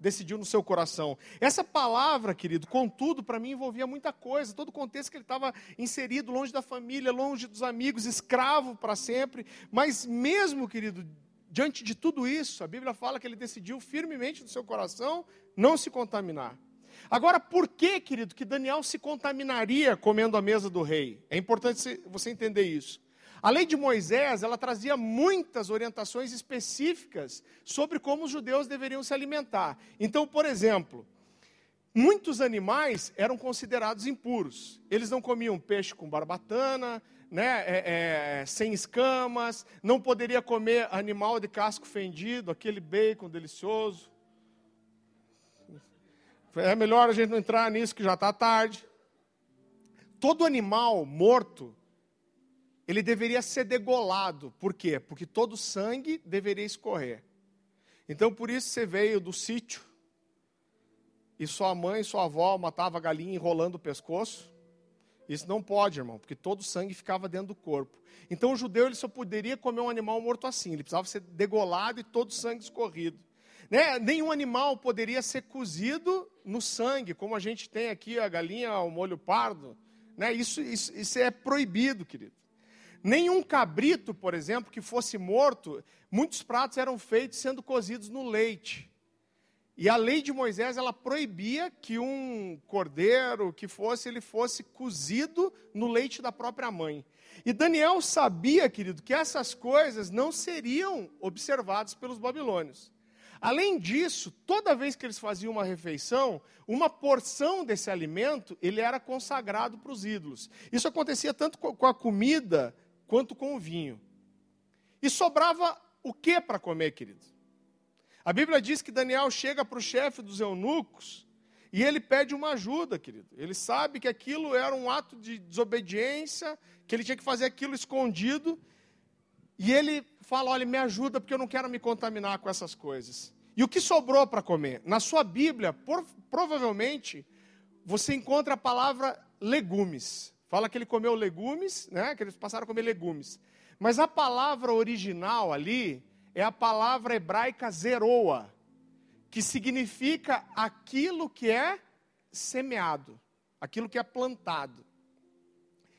decidiu no seu coração. Essa palavra, querido, contudo, para mim envolvia muita coisa, todo o contexto que ele estava inserido, longe da família, longe dos amigos, escravo para sempre. Mas mesmo, querido, diante de tudo isso, a Bíblia fala que ele decidiu firmemente no seu coração não se contaminar. Agora, por que, querido, que Daniel se contaminaria comendo a mesa do rei? É importante você entender isso. A lei de Moisés, ela trazia muitas orientações específicas sobre como os judeus deveriam se alimentar. Então, por exemplo, muitos animais eram considerados impuros. Eles não comiam peixe com barbatana, né, é, é, sem escamas, não poderia comer animal de casco fendido, aquele bacon delicioso. É melhor a gente não entrar nisso que já está tarde. Todo animal morto, ele deveria ser degolado. Por quê? Porque todo sangue deveria escorrer. Então, por isso você veio do sítio e sua mãe, sua avó matava a galinha enrolando o pescoço. Isso não pode, irmão, porque todo o sangue ficava dentro do corpo. Então o judeu ele só poderia comer um animal morto assim, ele precisava ser degolado e todo o sangue escorrido. Né? Nenhum animal poderia ser cozido no sangue, como a gente tem aqui a galinha ao molho pardo. Né? Isso, isso, isso é proibido, querido. Nenhum cabrito, por exemplo, que fosse morto, muitos pratos eram feitos sendo cozidos no leite. E a lei de Moisés, ela proibia que um cordeiro que fosse, ele fosse cozido no leite da própria mãe. E Daniel sabia, querido, que essas coisas não seriam observadas pelos babilônios. Além disso, toda vez que eles faziam uma refeição, uma porção desse alimento, ele era consagrado para os ídolos. Isso acontecia tanto com a comida quanto com o vinho. E sobrava o que para comer, querido? A Bíblia diz que Daniel chega para o chefe dos eunucos e ele pede uma ajuda, querido. Ele sabe que aquilo era um ato de desobediência, que ele tinha que fazer aquilo escondido. E ele fala: Olha, me ajuda porque eu não quero me contaminar com essas coisas. E o que sobrou para comer? Na sua Bíblia, por, provavelmente, você encontra a palavra legumes. Fala que ele comeu legumes, né? que eles passaram a comer legumes. Mas a palavra original ali é a palavra hebraica zeroa, que significa aquilo que é semeado, aquilo que é plantado.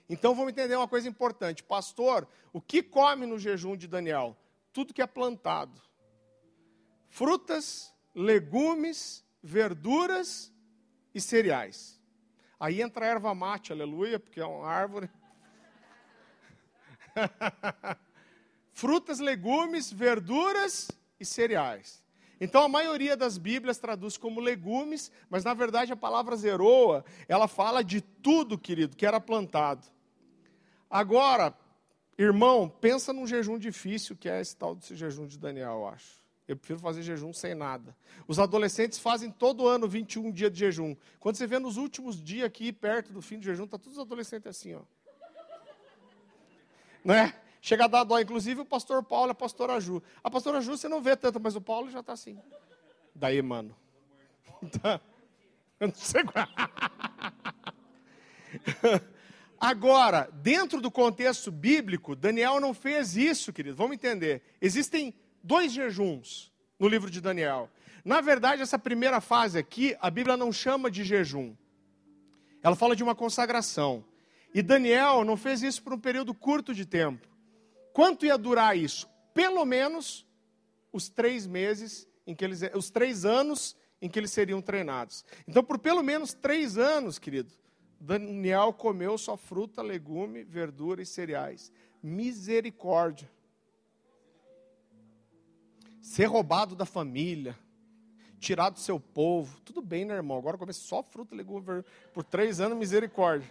Então vamos entender uma coisa importante. Pastor, o que come no jejum de Daniel? Tudo que é plantado. Frutas, legumes, verduras e cereais. Aí entra a erva mate, aleluia, porque é uma árvore. frutas, legumes, verduras e cereais. Então a maioria das Bíblias traduz como legumes, mas na verdade a palavra zeroa, ela fala de tudo, querido, que era plantado. Agora, irmão, pensa num jejum difícil que é esse tal desse jejum de Daniel, eu acho. Eu prefiro fazer jejum sem nada. Os adolescentes fazem todo ano 21 dias de jejum. Quando você vê nos últimos dias aqui, perto do fim do jejum, tá todos os adolescentes assim, ó. Não é? Chega a dar dó, inclusive o pastor Paulo e a pastora Ju. A pastora Ju você não vê tanto, mas o Paulo já está assim. Daí, mano. Tá. Eu não sei qual. Agora, dentro do contexto bíblico, Daniel não fez isso, querido. Vamos entender. Existem dois jejuns no livro de Daniel. Na verdade, essa primeira fase aqui, a Bíblia não chama de jejum. Ela fala de uma consagração. E Daniel não fez isso por um período curto de tempo. Quanto ia durar isso? Pelo menos os três meses em que eles, os três anos em que eles seriam treinados. Então, por pelo menos três anos, querido, Daniel comeu só fruta, legume, verdura e cereais. Misericórdia. Ser roubado da família, tirado do seu povo. Tudo bem, né, irmão? Agora comer só fruta, legume, verdura. Por três anos, misericórdia.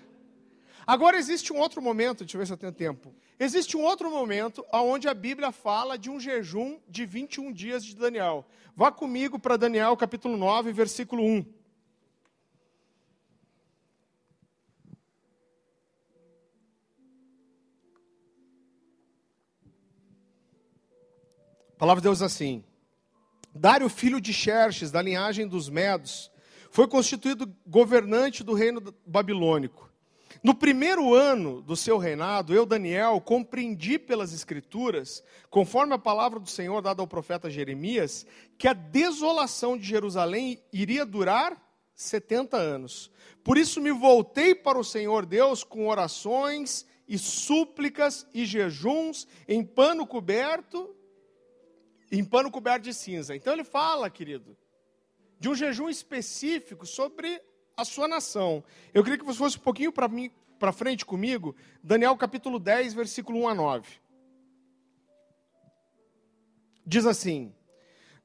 Agora existe um outro momento, deixa eu ver se eu tenho tempo. Existe um outro momento onde a Bíblia fala de um jejum de 21 dias de Daniel. Vá comigo para Daniel capítulo 9, versículo 1. A palavra de Deus assim: Dário, filho de Xerxes, da linhagem dos Medos, foi constituído governante do reino babilônico. No primeiro ano do seu reinado, eu, Daniel, compreendi pelas Escrituras, conforme a palavra do Senhor dada ao profeta Jeremias, que a desolação de Jerusalém iria durar 70 anos. Por isso me voltei para o Senhor Deus com orações e súplicas e jejuns em pano coberto, em pano coberto de cinza. Então ele fala, querido, de um jejum específico sobre a sua nação. Eu queria que você fosse um pouquinho para frente comigo, Daniel capítulo 10, versículo 1 a 9. Diz assim: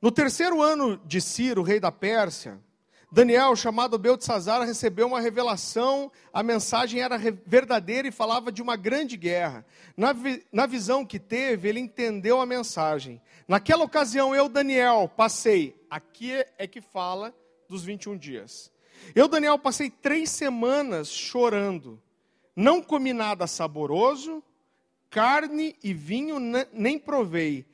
No terceiro ano de Ciro, rei da Pérsia, Daniel, chamado Beltesazar, recebeu uma revelação, a mensagem era verdadeira e falava de uma grande guerra. Na, vi, na visão que teve, ele entendeu a mensagem. Naquela ocasião, eu, Daniel, passei, aqui é que fala dos 21 dias. Eu, Daniel, passei três semanas chorando. Não comi nada saboroso, carne e vinho nem provei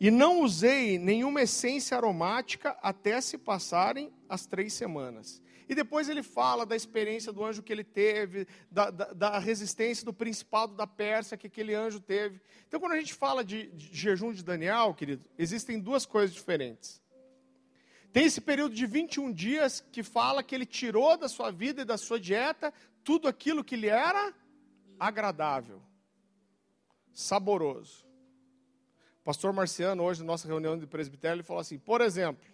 e não usei nenhuma essência aromática até se passarem as três semanas. E depois ele fala da experiência do anjo que ele teve, da, da, da, resistência do principado da Pérsia que aquele anjo teve. Então, quando a gente fala de, de jejum de Daniel, querido, existem duas coisas diferentes. Tem esse período de 21 dias que fala que ele tirou da sua vida e da sua dieta tudo aquilo que lhe era agradável, saboroso pastor Marciano, hoje na nossa reunião de presbitério, ele falou assim: por exemplo,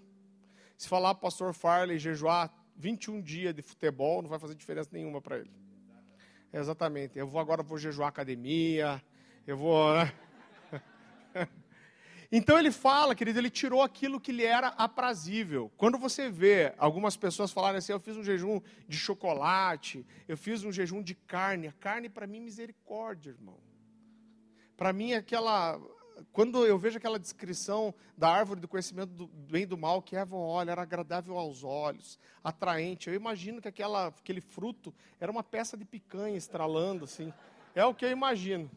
se falar para o pastor Farley jejuar 21 dias de futebol, não vai fazer diferença nenhuma para ele. exatamente. Eu vou agora vou jejuar academia, eu vou. Né? Então ele fala, querido, ele tirou aquilo que lhe era aprazível. Quando você vê algumas pessoas falarem assim, eu fiz um jejum de chocolate, eu fiz um jejum de carne. A carne para mim misericórdia, irmão. Para mim aquela quando eu vejo aquela descrição da árvore do conhecimento do bem e do mal, que Eva olha, era agradável aos olhos, atraente, eu imagino que aquela, aquele fruto era uma peça de picanha estralando, assim. É o que eu imagino.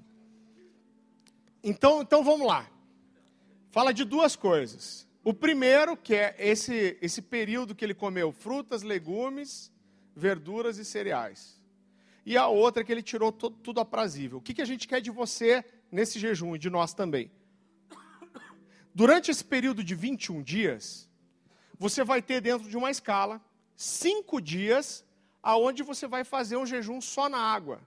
Então, então vamos lá. Fala de duas coisas. O primeiro, que é esse, esse período que ele comeu frutas, legumes, verduras e cereais. E a outra que ele tirou todo, tudo aprazível. O que, que a gente quer de você nesse jejum e de nós também. Durante esse período de 21 dias, você vai ter dentro de uma escala cinco dias aonde você vai fazer um jejum só na água.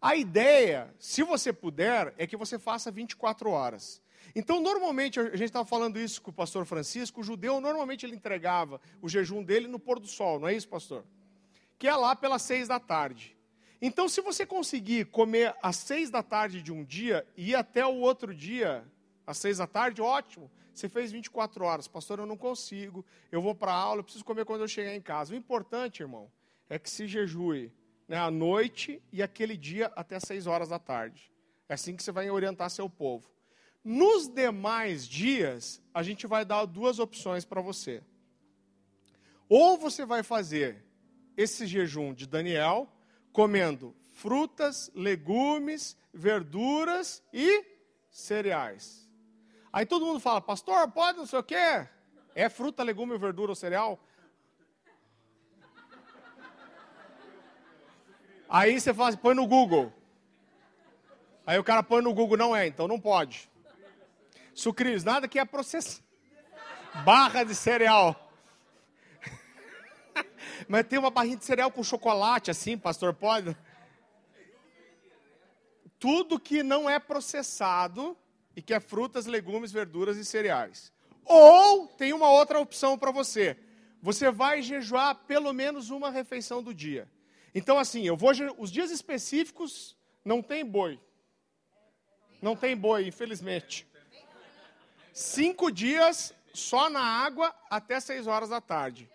A ideia, se você puder, é que você faça 24 horas. Então, normalmente, a gente estava falando isso com o pastor Francisco, o judeu, normalmente ele entregava o jejum dele no pôr do sol, não é isso, pastor? Que é lá pelas seis da tarde. Então, se você conseguir comer às seis da tarde de um dia e ir até o outro dia, às seis da tarde, ótimo. Você fez 24 horas. Pastor, eu não consigo. Eu vou para a aula, eu preciso comer quando eu chegar em casa. O importante, irmão, é que se jejue né, à noite e aquele dia até às seis horas da tarde. É assim que você vai orientar seu povo. Nos demais dias, a gente vai dar duas opções para você. Ou você vai fazer esse jejum de Daniel, comendo frutas, legumes, verduras e cereais. Aí todo mundo fala, pastor, pode não sei o quê? É fruta, legume, verdura ou cereal? Aí você fala, põe no Google. Aí o cara põe no Google, não é, então não pode. Sucrilhos, nada que é processado. Barra de cereal. Mas tem uma barrinha de cereal com chocolate assim, pastor, pode? Tudo que não é processado e que é frutas, legumes, verduras e cereais. Ou tem uma outra opção para você. Você vai jejuar pelo menos uma refeição do dia. Então, assim, eu vou. Os dias específicos não tem boi. Não tem boi, infelizmente. Cinco dias só na água até seis horas da tarde.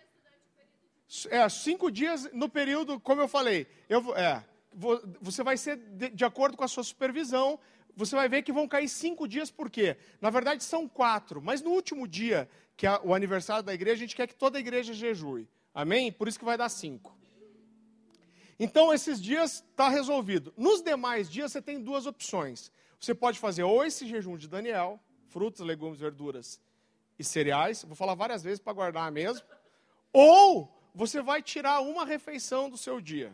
É, cinco dias no período, como eu falei, eu, é, você vai ser de, de, acordo com a sua supervisão, você vai ver que vão cair cinco dias, por quê? Na verdade são quatro, mas no último dia, que é o aniversário da igreja, a gente quer que toda a igreja jejue. Amém? Por isso que vai dar cinco. Então, esses dias está resolvido. Nos demais dias, você tem duas opções. Você pode fazer ou esse jejum de Daniel, frutas, legumes, verduras e cereais, vou falar várias vezes para guardar mesmo, ou você vai tirar uma refeição do seu dia.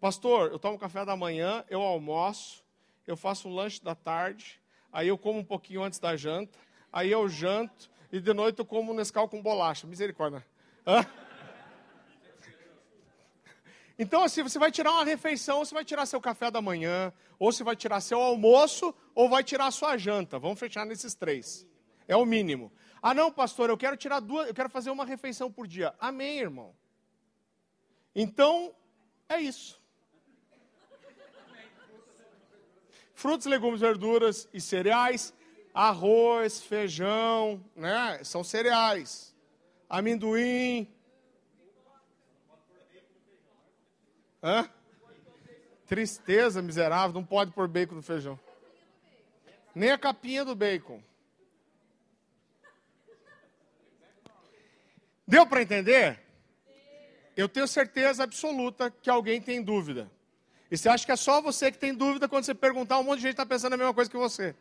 Pastor, eu tomo café da manhã, eu almoço, eu faço um lanche da tarde, aí eu como um pouquinho antes da janta, aí eu janto e de noite eu como um Nescau com bolacha. Misericórdia. Hã? Então, assim, você vai tirar uma refeição, você vai tirar seu café da manhã, ou você vai tirar seu almoço, ou vai tirar a sua janta. Vamos fechar nesses três. É o mínimo. Ah, não, pastor, eu quero tirar duas, eu quero fazer uma refeição por dia. Amém, irmão. Então, é isso. Frutas, legumes, verduras e cereais, arroz, feijão, né? São cereais. Amendoim. Hã? Tristeza miserável, não pode pôr bacon no feijão. Nem a capinha do bacon. Deu para entender? Eu tenho certeza absoluta que alguém tem dúvida. E você acha que é só você que tem dúvida quando você perguntar, um monte de gente está pensando a mesma coisa que você.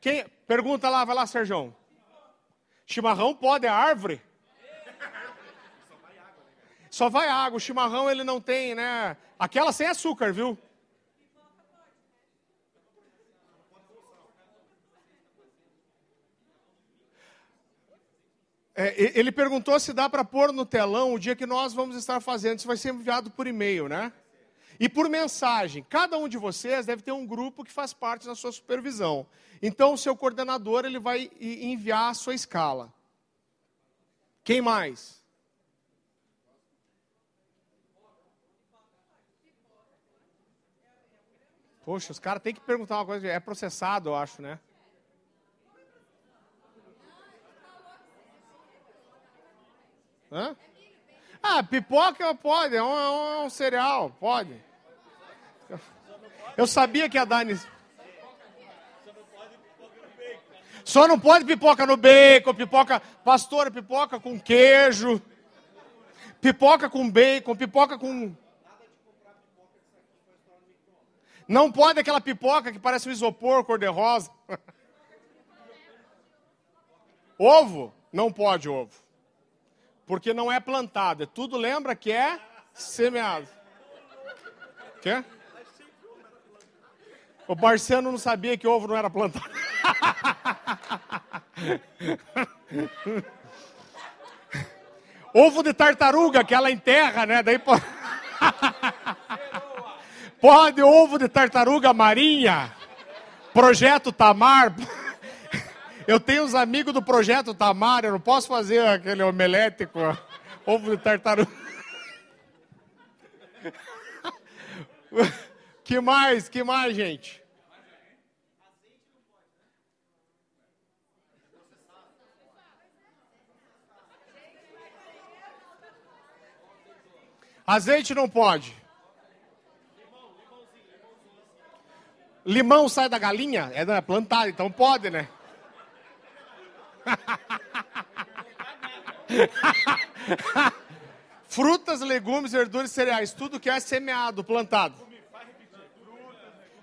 Quem? Pergunta lá, vai lá, Sérgio. Chimarrão pode, é árvore? Só vai água. O chimarrão ele não tem, né? Aquela sem açúcar, viu? É, ele perguntou se dá para pôr no telão o dia que nós vamos estar fazendo. Isso vai ser enviado por e-mail, né? E por mensagem. Cada um de vocês deve ter um grupo que faz parte da sua supervisão. Então, o seu coordenador ele vai enviar a sua escala. Quem mais? Poxa, os caras têm que perguntar uma coisa. É processado, eu acho, né? Hã? Ah, pipoca pode, é um, é um cereal, pode. Eu sabia que a Dani. Só não pode pipoca no bacon, pipoca, pastora, pipoca com queijo, pipoca com bacon, pipoca com. Não pode aquela pipoca que parece um isopor cor-de-rosa. ovo? Não pode ovo. Porque não é plantado. É tudo lembra que é semeado. Quê? O Barciano não sabia que ovo não era plantado. ovo de tartaruga que ela enterra, né? Daí pode... pode ovo de tartaruga marinha. Projeto Tamar. Eu tenho uns amigos do Projeto Tamar, eu não posso fazer aquele omelete com ovo de tartaruga. Que mais? Que mais, gente? Azeite não pode. Limão sai da galinha? É plantado, então pode, né? Frutas, legumes, verduras e cereais, tudo que é semeado, plantado.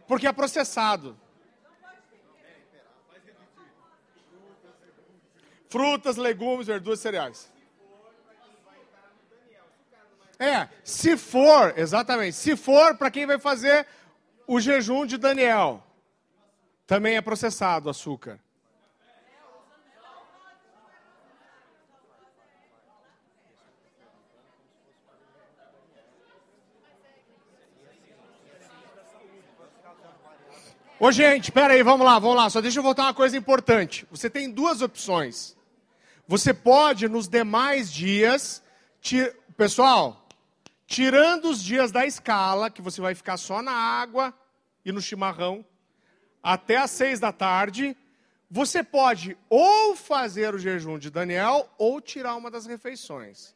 Porque é processado. Frutas, legumes, verduras e cereais. É, se for, exatamente, se for para quem vai fazer o jejum de Daniel, também é processado açúcar. Ô, gente, espera aí, vamos lá, vamos lá. Só deixa eu voltar uma coisa importante. Você tem duas opções. Você pode, nos demais dias, tir... pessoal, tirando os dias da escala, que você vai ficar só na água e no chimarrão, até às seis da tarde, você pode ou fazer o jejum de Daniel ou tirar uma das refeições.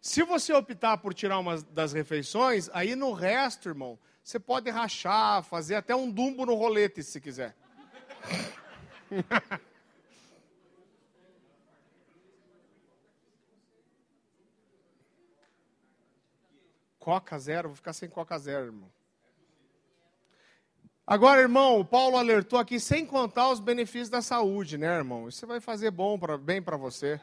Se você optar por tirar uma das refeições, aí no resto, irmão, você pode rachar, fazer até um dumbo no rolete, se quiser. Coca zero, vou ficar sem Coca zero, irmão. Agora, irmão, o Paulo alertou aqui, sem contar os benefícios da saúde, né, irmão? Isso vai fazer bom pra, bem para você.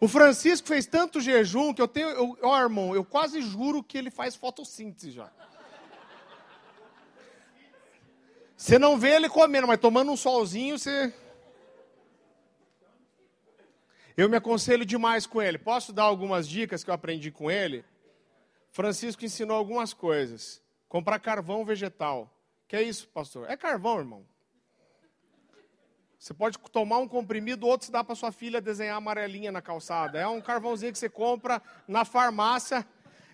O Francisco fez tanto jejum que eu tenho. Ó, oh, irmão, eu quase juro que ele faz fotossíntese já. Você não vê ele comendo, mas tomando um solzinho, você. Eu me aconselho demais com ele. Posso dar algumas dicas que eu aprendi com ele? Francisco ensinou algumas coisas. Comprar carvão vegetal. Que é isso, pastor? É carvão, irmão. Você pode tomar um comprimido, outro se dá para sua filha desenhar amarelinha na calçada. É um carvãozinho que você compra na farmácia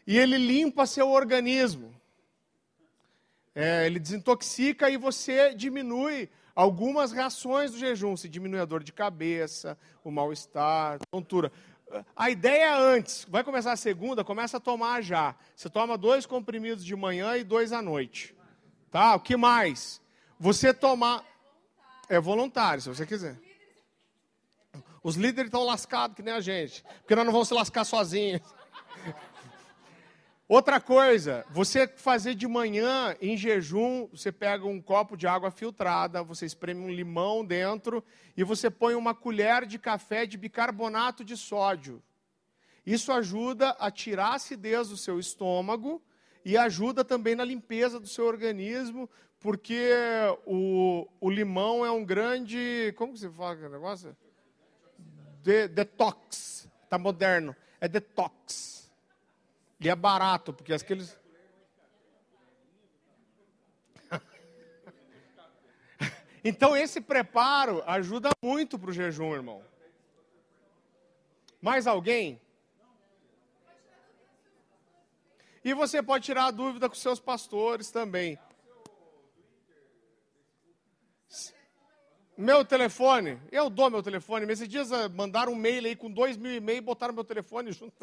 e ele limpa seu organismo. É, ele desintoxica e você diminui algumas reações do jejum. Se diminui a dor de cabeça, o mal-estar, tontura. a ideia é antes. Vai começar a segunda, começa a tomar já. Você toma dois comprimidos de manhã e dois à noite. Tá? O que mais? Você tomar. É voluntário, se você quiser. Os líderes estão lascados que nem a gente. Porque nós não vamos se lascar sozinhos. Outra coisa, você fazer de manhã em jejum, você pega um copo de água filtrada, você espreme um limão dentro e você põe uma colher de café de bicarbonato de sódio. Isso ajuda a tirar a acidez do seu estômago e ajuda também na limpeza do seu organismo, porque o, o limão é um grande. Como que você fala aquele negócio? De, detox. Está moderno. É detox. E é barato, porque aqueles. então, esse preparo ajuda muito para o jejum, irmão. Mais alguém? E você pode tirar a dúvida com seus pastores também. Meu telefone, eu dou meu telefone. Esses dias ah, mandaram um mail aí com dois mil e meio e botaram meu telefone junto.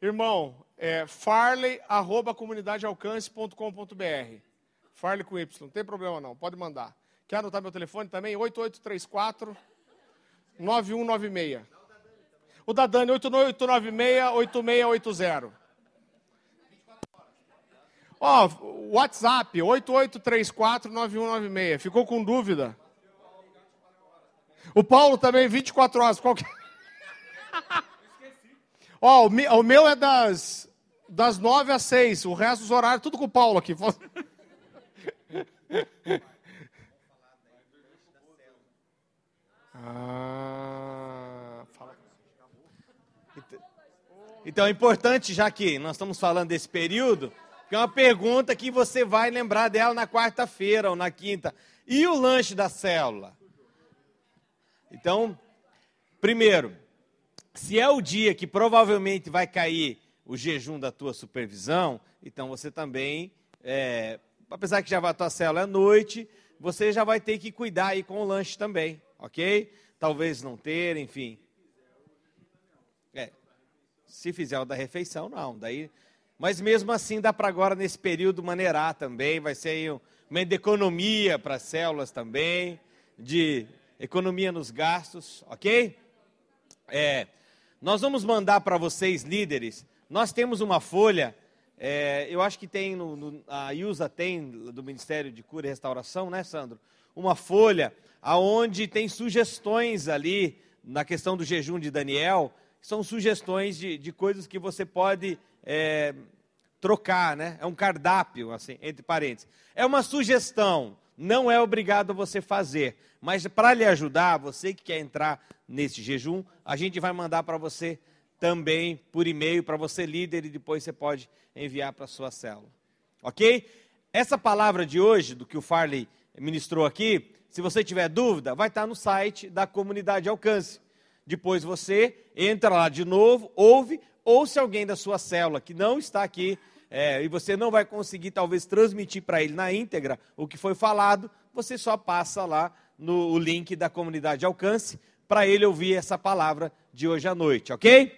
Irmão, é farley, arroba comunidadealcance.com.br. Farley com Y, não tem problema não, pode mandar. Quer anotar meu telefone também? 8834 9196. O da Dani, 8896-8680. Ó, oh, WhatsApp, 8834-9196. Ficou com dúvida? O Paulo também, 24 horas. Qual que... Ó, o, meu é das, das nove às seis, o resto dos horários, tudo com o Paulo aqui. Ah, fala. Então é importante, já que nós estamos falando desse período, que é uma pergunta que você vai lembrar dela na quarta-feira ou na quinta. E o lanche da célula? Então, primeiro, se é o dia que provavelmente vai cair o jejum da tua supervisão, então você também, é, apesar que já vai a tua célula à noite, você já vai ter que cuidar aí com o lanche também, ok? Talvez não ter, enfim. É, se fizer o da refeição, não. Daí, mas mesmo assim dá para agora nesse período maneirar também, vai ser aí uma de economia para as células também, de economia nos gastos, ok? É, nós vamos mandar para vocês, líderes, nós temos uma folha, é, eu acho que tem, no, no, a IUSA tem, do Ministério de Cura e Restauração, né, Sandro? Uma folha aonde tem sugestões ali, na questão do jejum de Daniel, são sugestões de, de coisas que você pode é, trocar, né? É um cardápio, assim, entre parênteses. É uma sugestão, não é obrigado a você fazer, mas para lhe ajudar, você que quer entrar nesse jejum, a gente vai mandar para você também por e-mail, para você líder, e depois você pode enviar para sua célula. Ok? Essa palavra de hoje, do que o Farley ministrou aqui, se você tiver dúvida, vai estar no site da comunidade Alcance. Depois você entra lá de novo, ouve, ou se alguém da sua célula que não está aqui é, e você não vai conseguir talvez transmitir para ele na íntegra o que foi falado, você só passa lá no link da comunidade Alcance para ele ouvir essa palavra de hoje à noite, ok?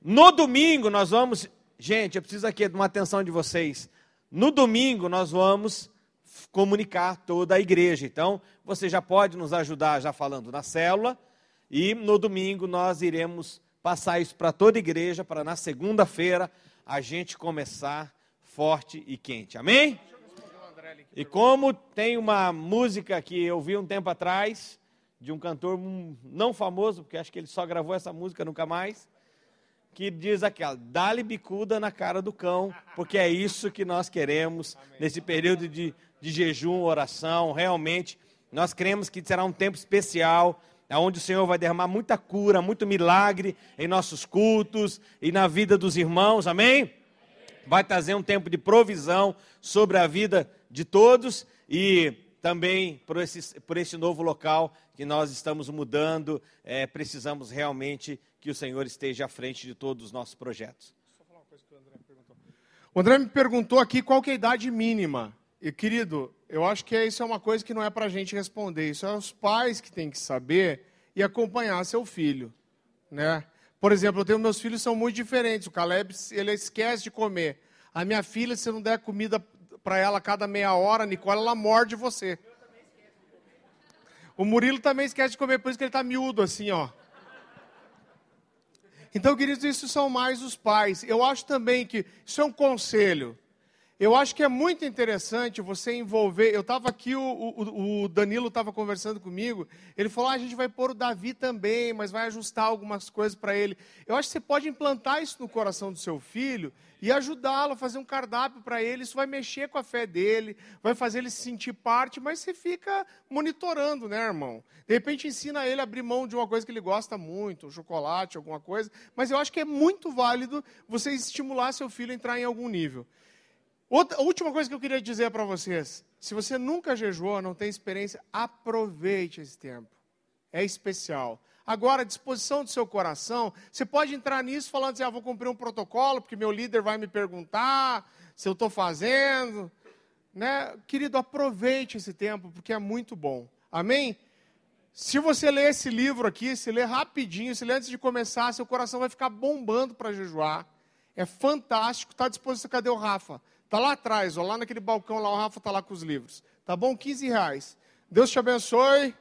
No domingo nós vamos, gente, eu preciso aqui de uma atenção de vocês. No domingo nós vamos comunicar toda a igreja. Então, você já pode nos ajudar já falando na célula e no domingo nós iremos passar isso para toda a igreja para na segunda-feira a gente começar forte e quente. Amém? E como tem uma música que eu vi um tempo atrás, de um cantor não famoso, porque acho que ele só gravou essa música nunca mais, que diz aquela: dá-lhe bicuda na cara do cão, porque é isso que nós queremos Amém. nesse período de, de jejum, oração. Realmente, nós cremos que será um tempo especial, onde o Senhor vai derramar muita cura, muito milagre em nossos cultos e na vida dos irmãos. Amém? Vai trazer um tempo de provisão sobre a vida de todos e também por esse, por esse novo local que nós estamos mudando, é, precisamos realmente que o Senhor esteja à frente de todos os nossos projetos. O André me perguntou aqui qual é a idade mínima. E, querido, eu acho que isso é uma coisa que não é para a gente responder. Isso é os pais que têm que saber e acompanhar seu filho. Né? Por exemplo, eu tenho meus filhos são muito diferentes. O Caleb, ele esquece de comer. A minha filha, se não der comida para ela cada meia hora, Nicole, ela morde você. O Murilo também esquece de comer, por isso que ele está miúdo assim, ó. Então, queridos, isso são mais os pais. Eu acho também que isso é um conselho. Eu acho que é muito interessante você envolver. Eu estava aqui, o, o, o Danilo estava conversando comigo. Ele falou: ah, a gente vai pôr o Davi também, mas vai ajustar algumas coisas para ele. Eu acho que você pode implantar isso no coração do seu filho e ajudá-lo a fazer um cardápio para ele. Isso vai mexer com a fé dele, vai fazer ele se sentir parte, mas você fica monitorando, né, irmão? De repente ensina ele a abrir mão de uma coisa que ele gosta muito, um chocolate, alguma coisa. Mas eu acho que é muito válido você estimular seu filho a entrar em algum nível. Outra, a última coisa que eu queria dizer para vocês: se você nunca jejuou, não tem experiência, aproveite esse tempo. É especial. Agora, à disposição do seu coração, você pode entrar nisso falando assim: ah, vou cumprir um protocolo, porque meu líder vai me perguntar se eu estou fazendo. Né? Querido, aproveite esse tempo, porque é muito bom. Amém? Se você ler esse livro aqui, se ler rapidinho, se ler antes de começar, seu coração vai ficar bombando para jejuar. É fantástico. Está à disposição. Cadê o Rafa? Está lá atrás, ó, lá naquele balcão lá, o Rafa está lá com os livros. Tá bom? 15 reais. Deus te abençoe.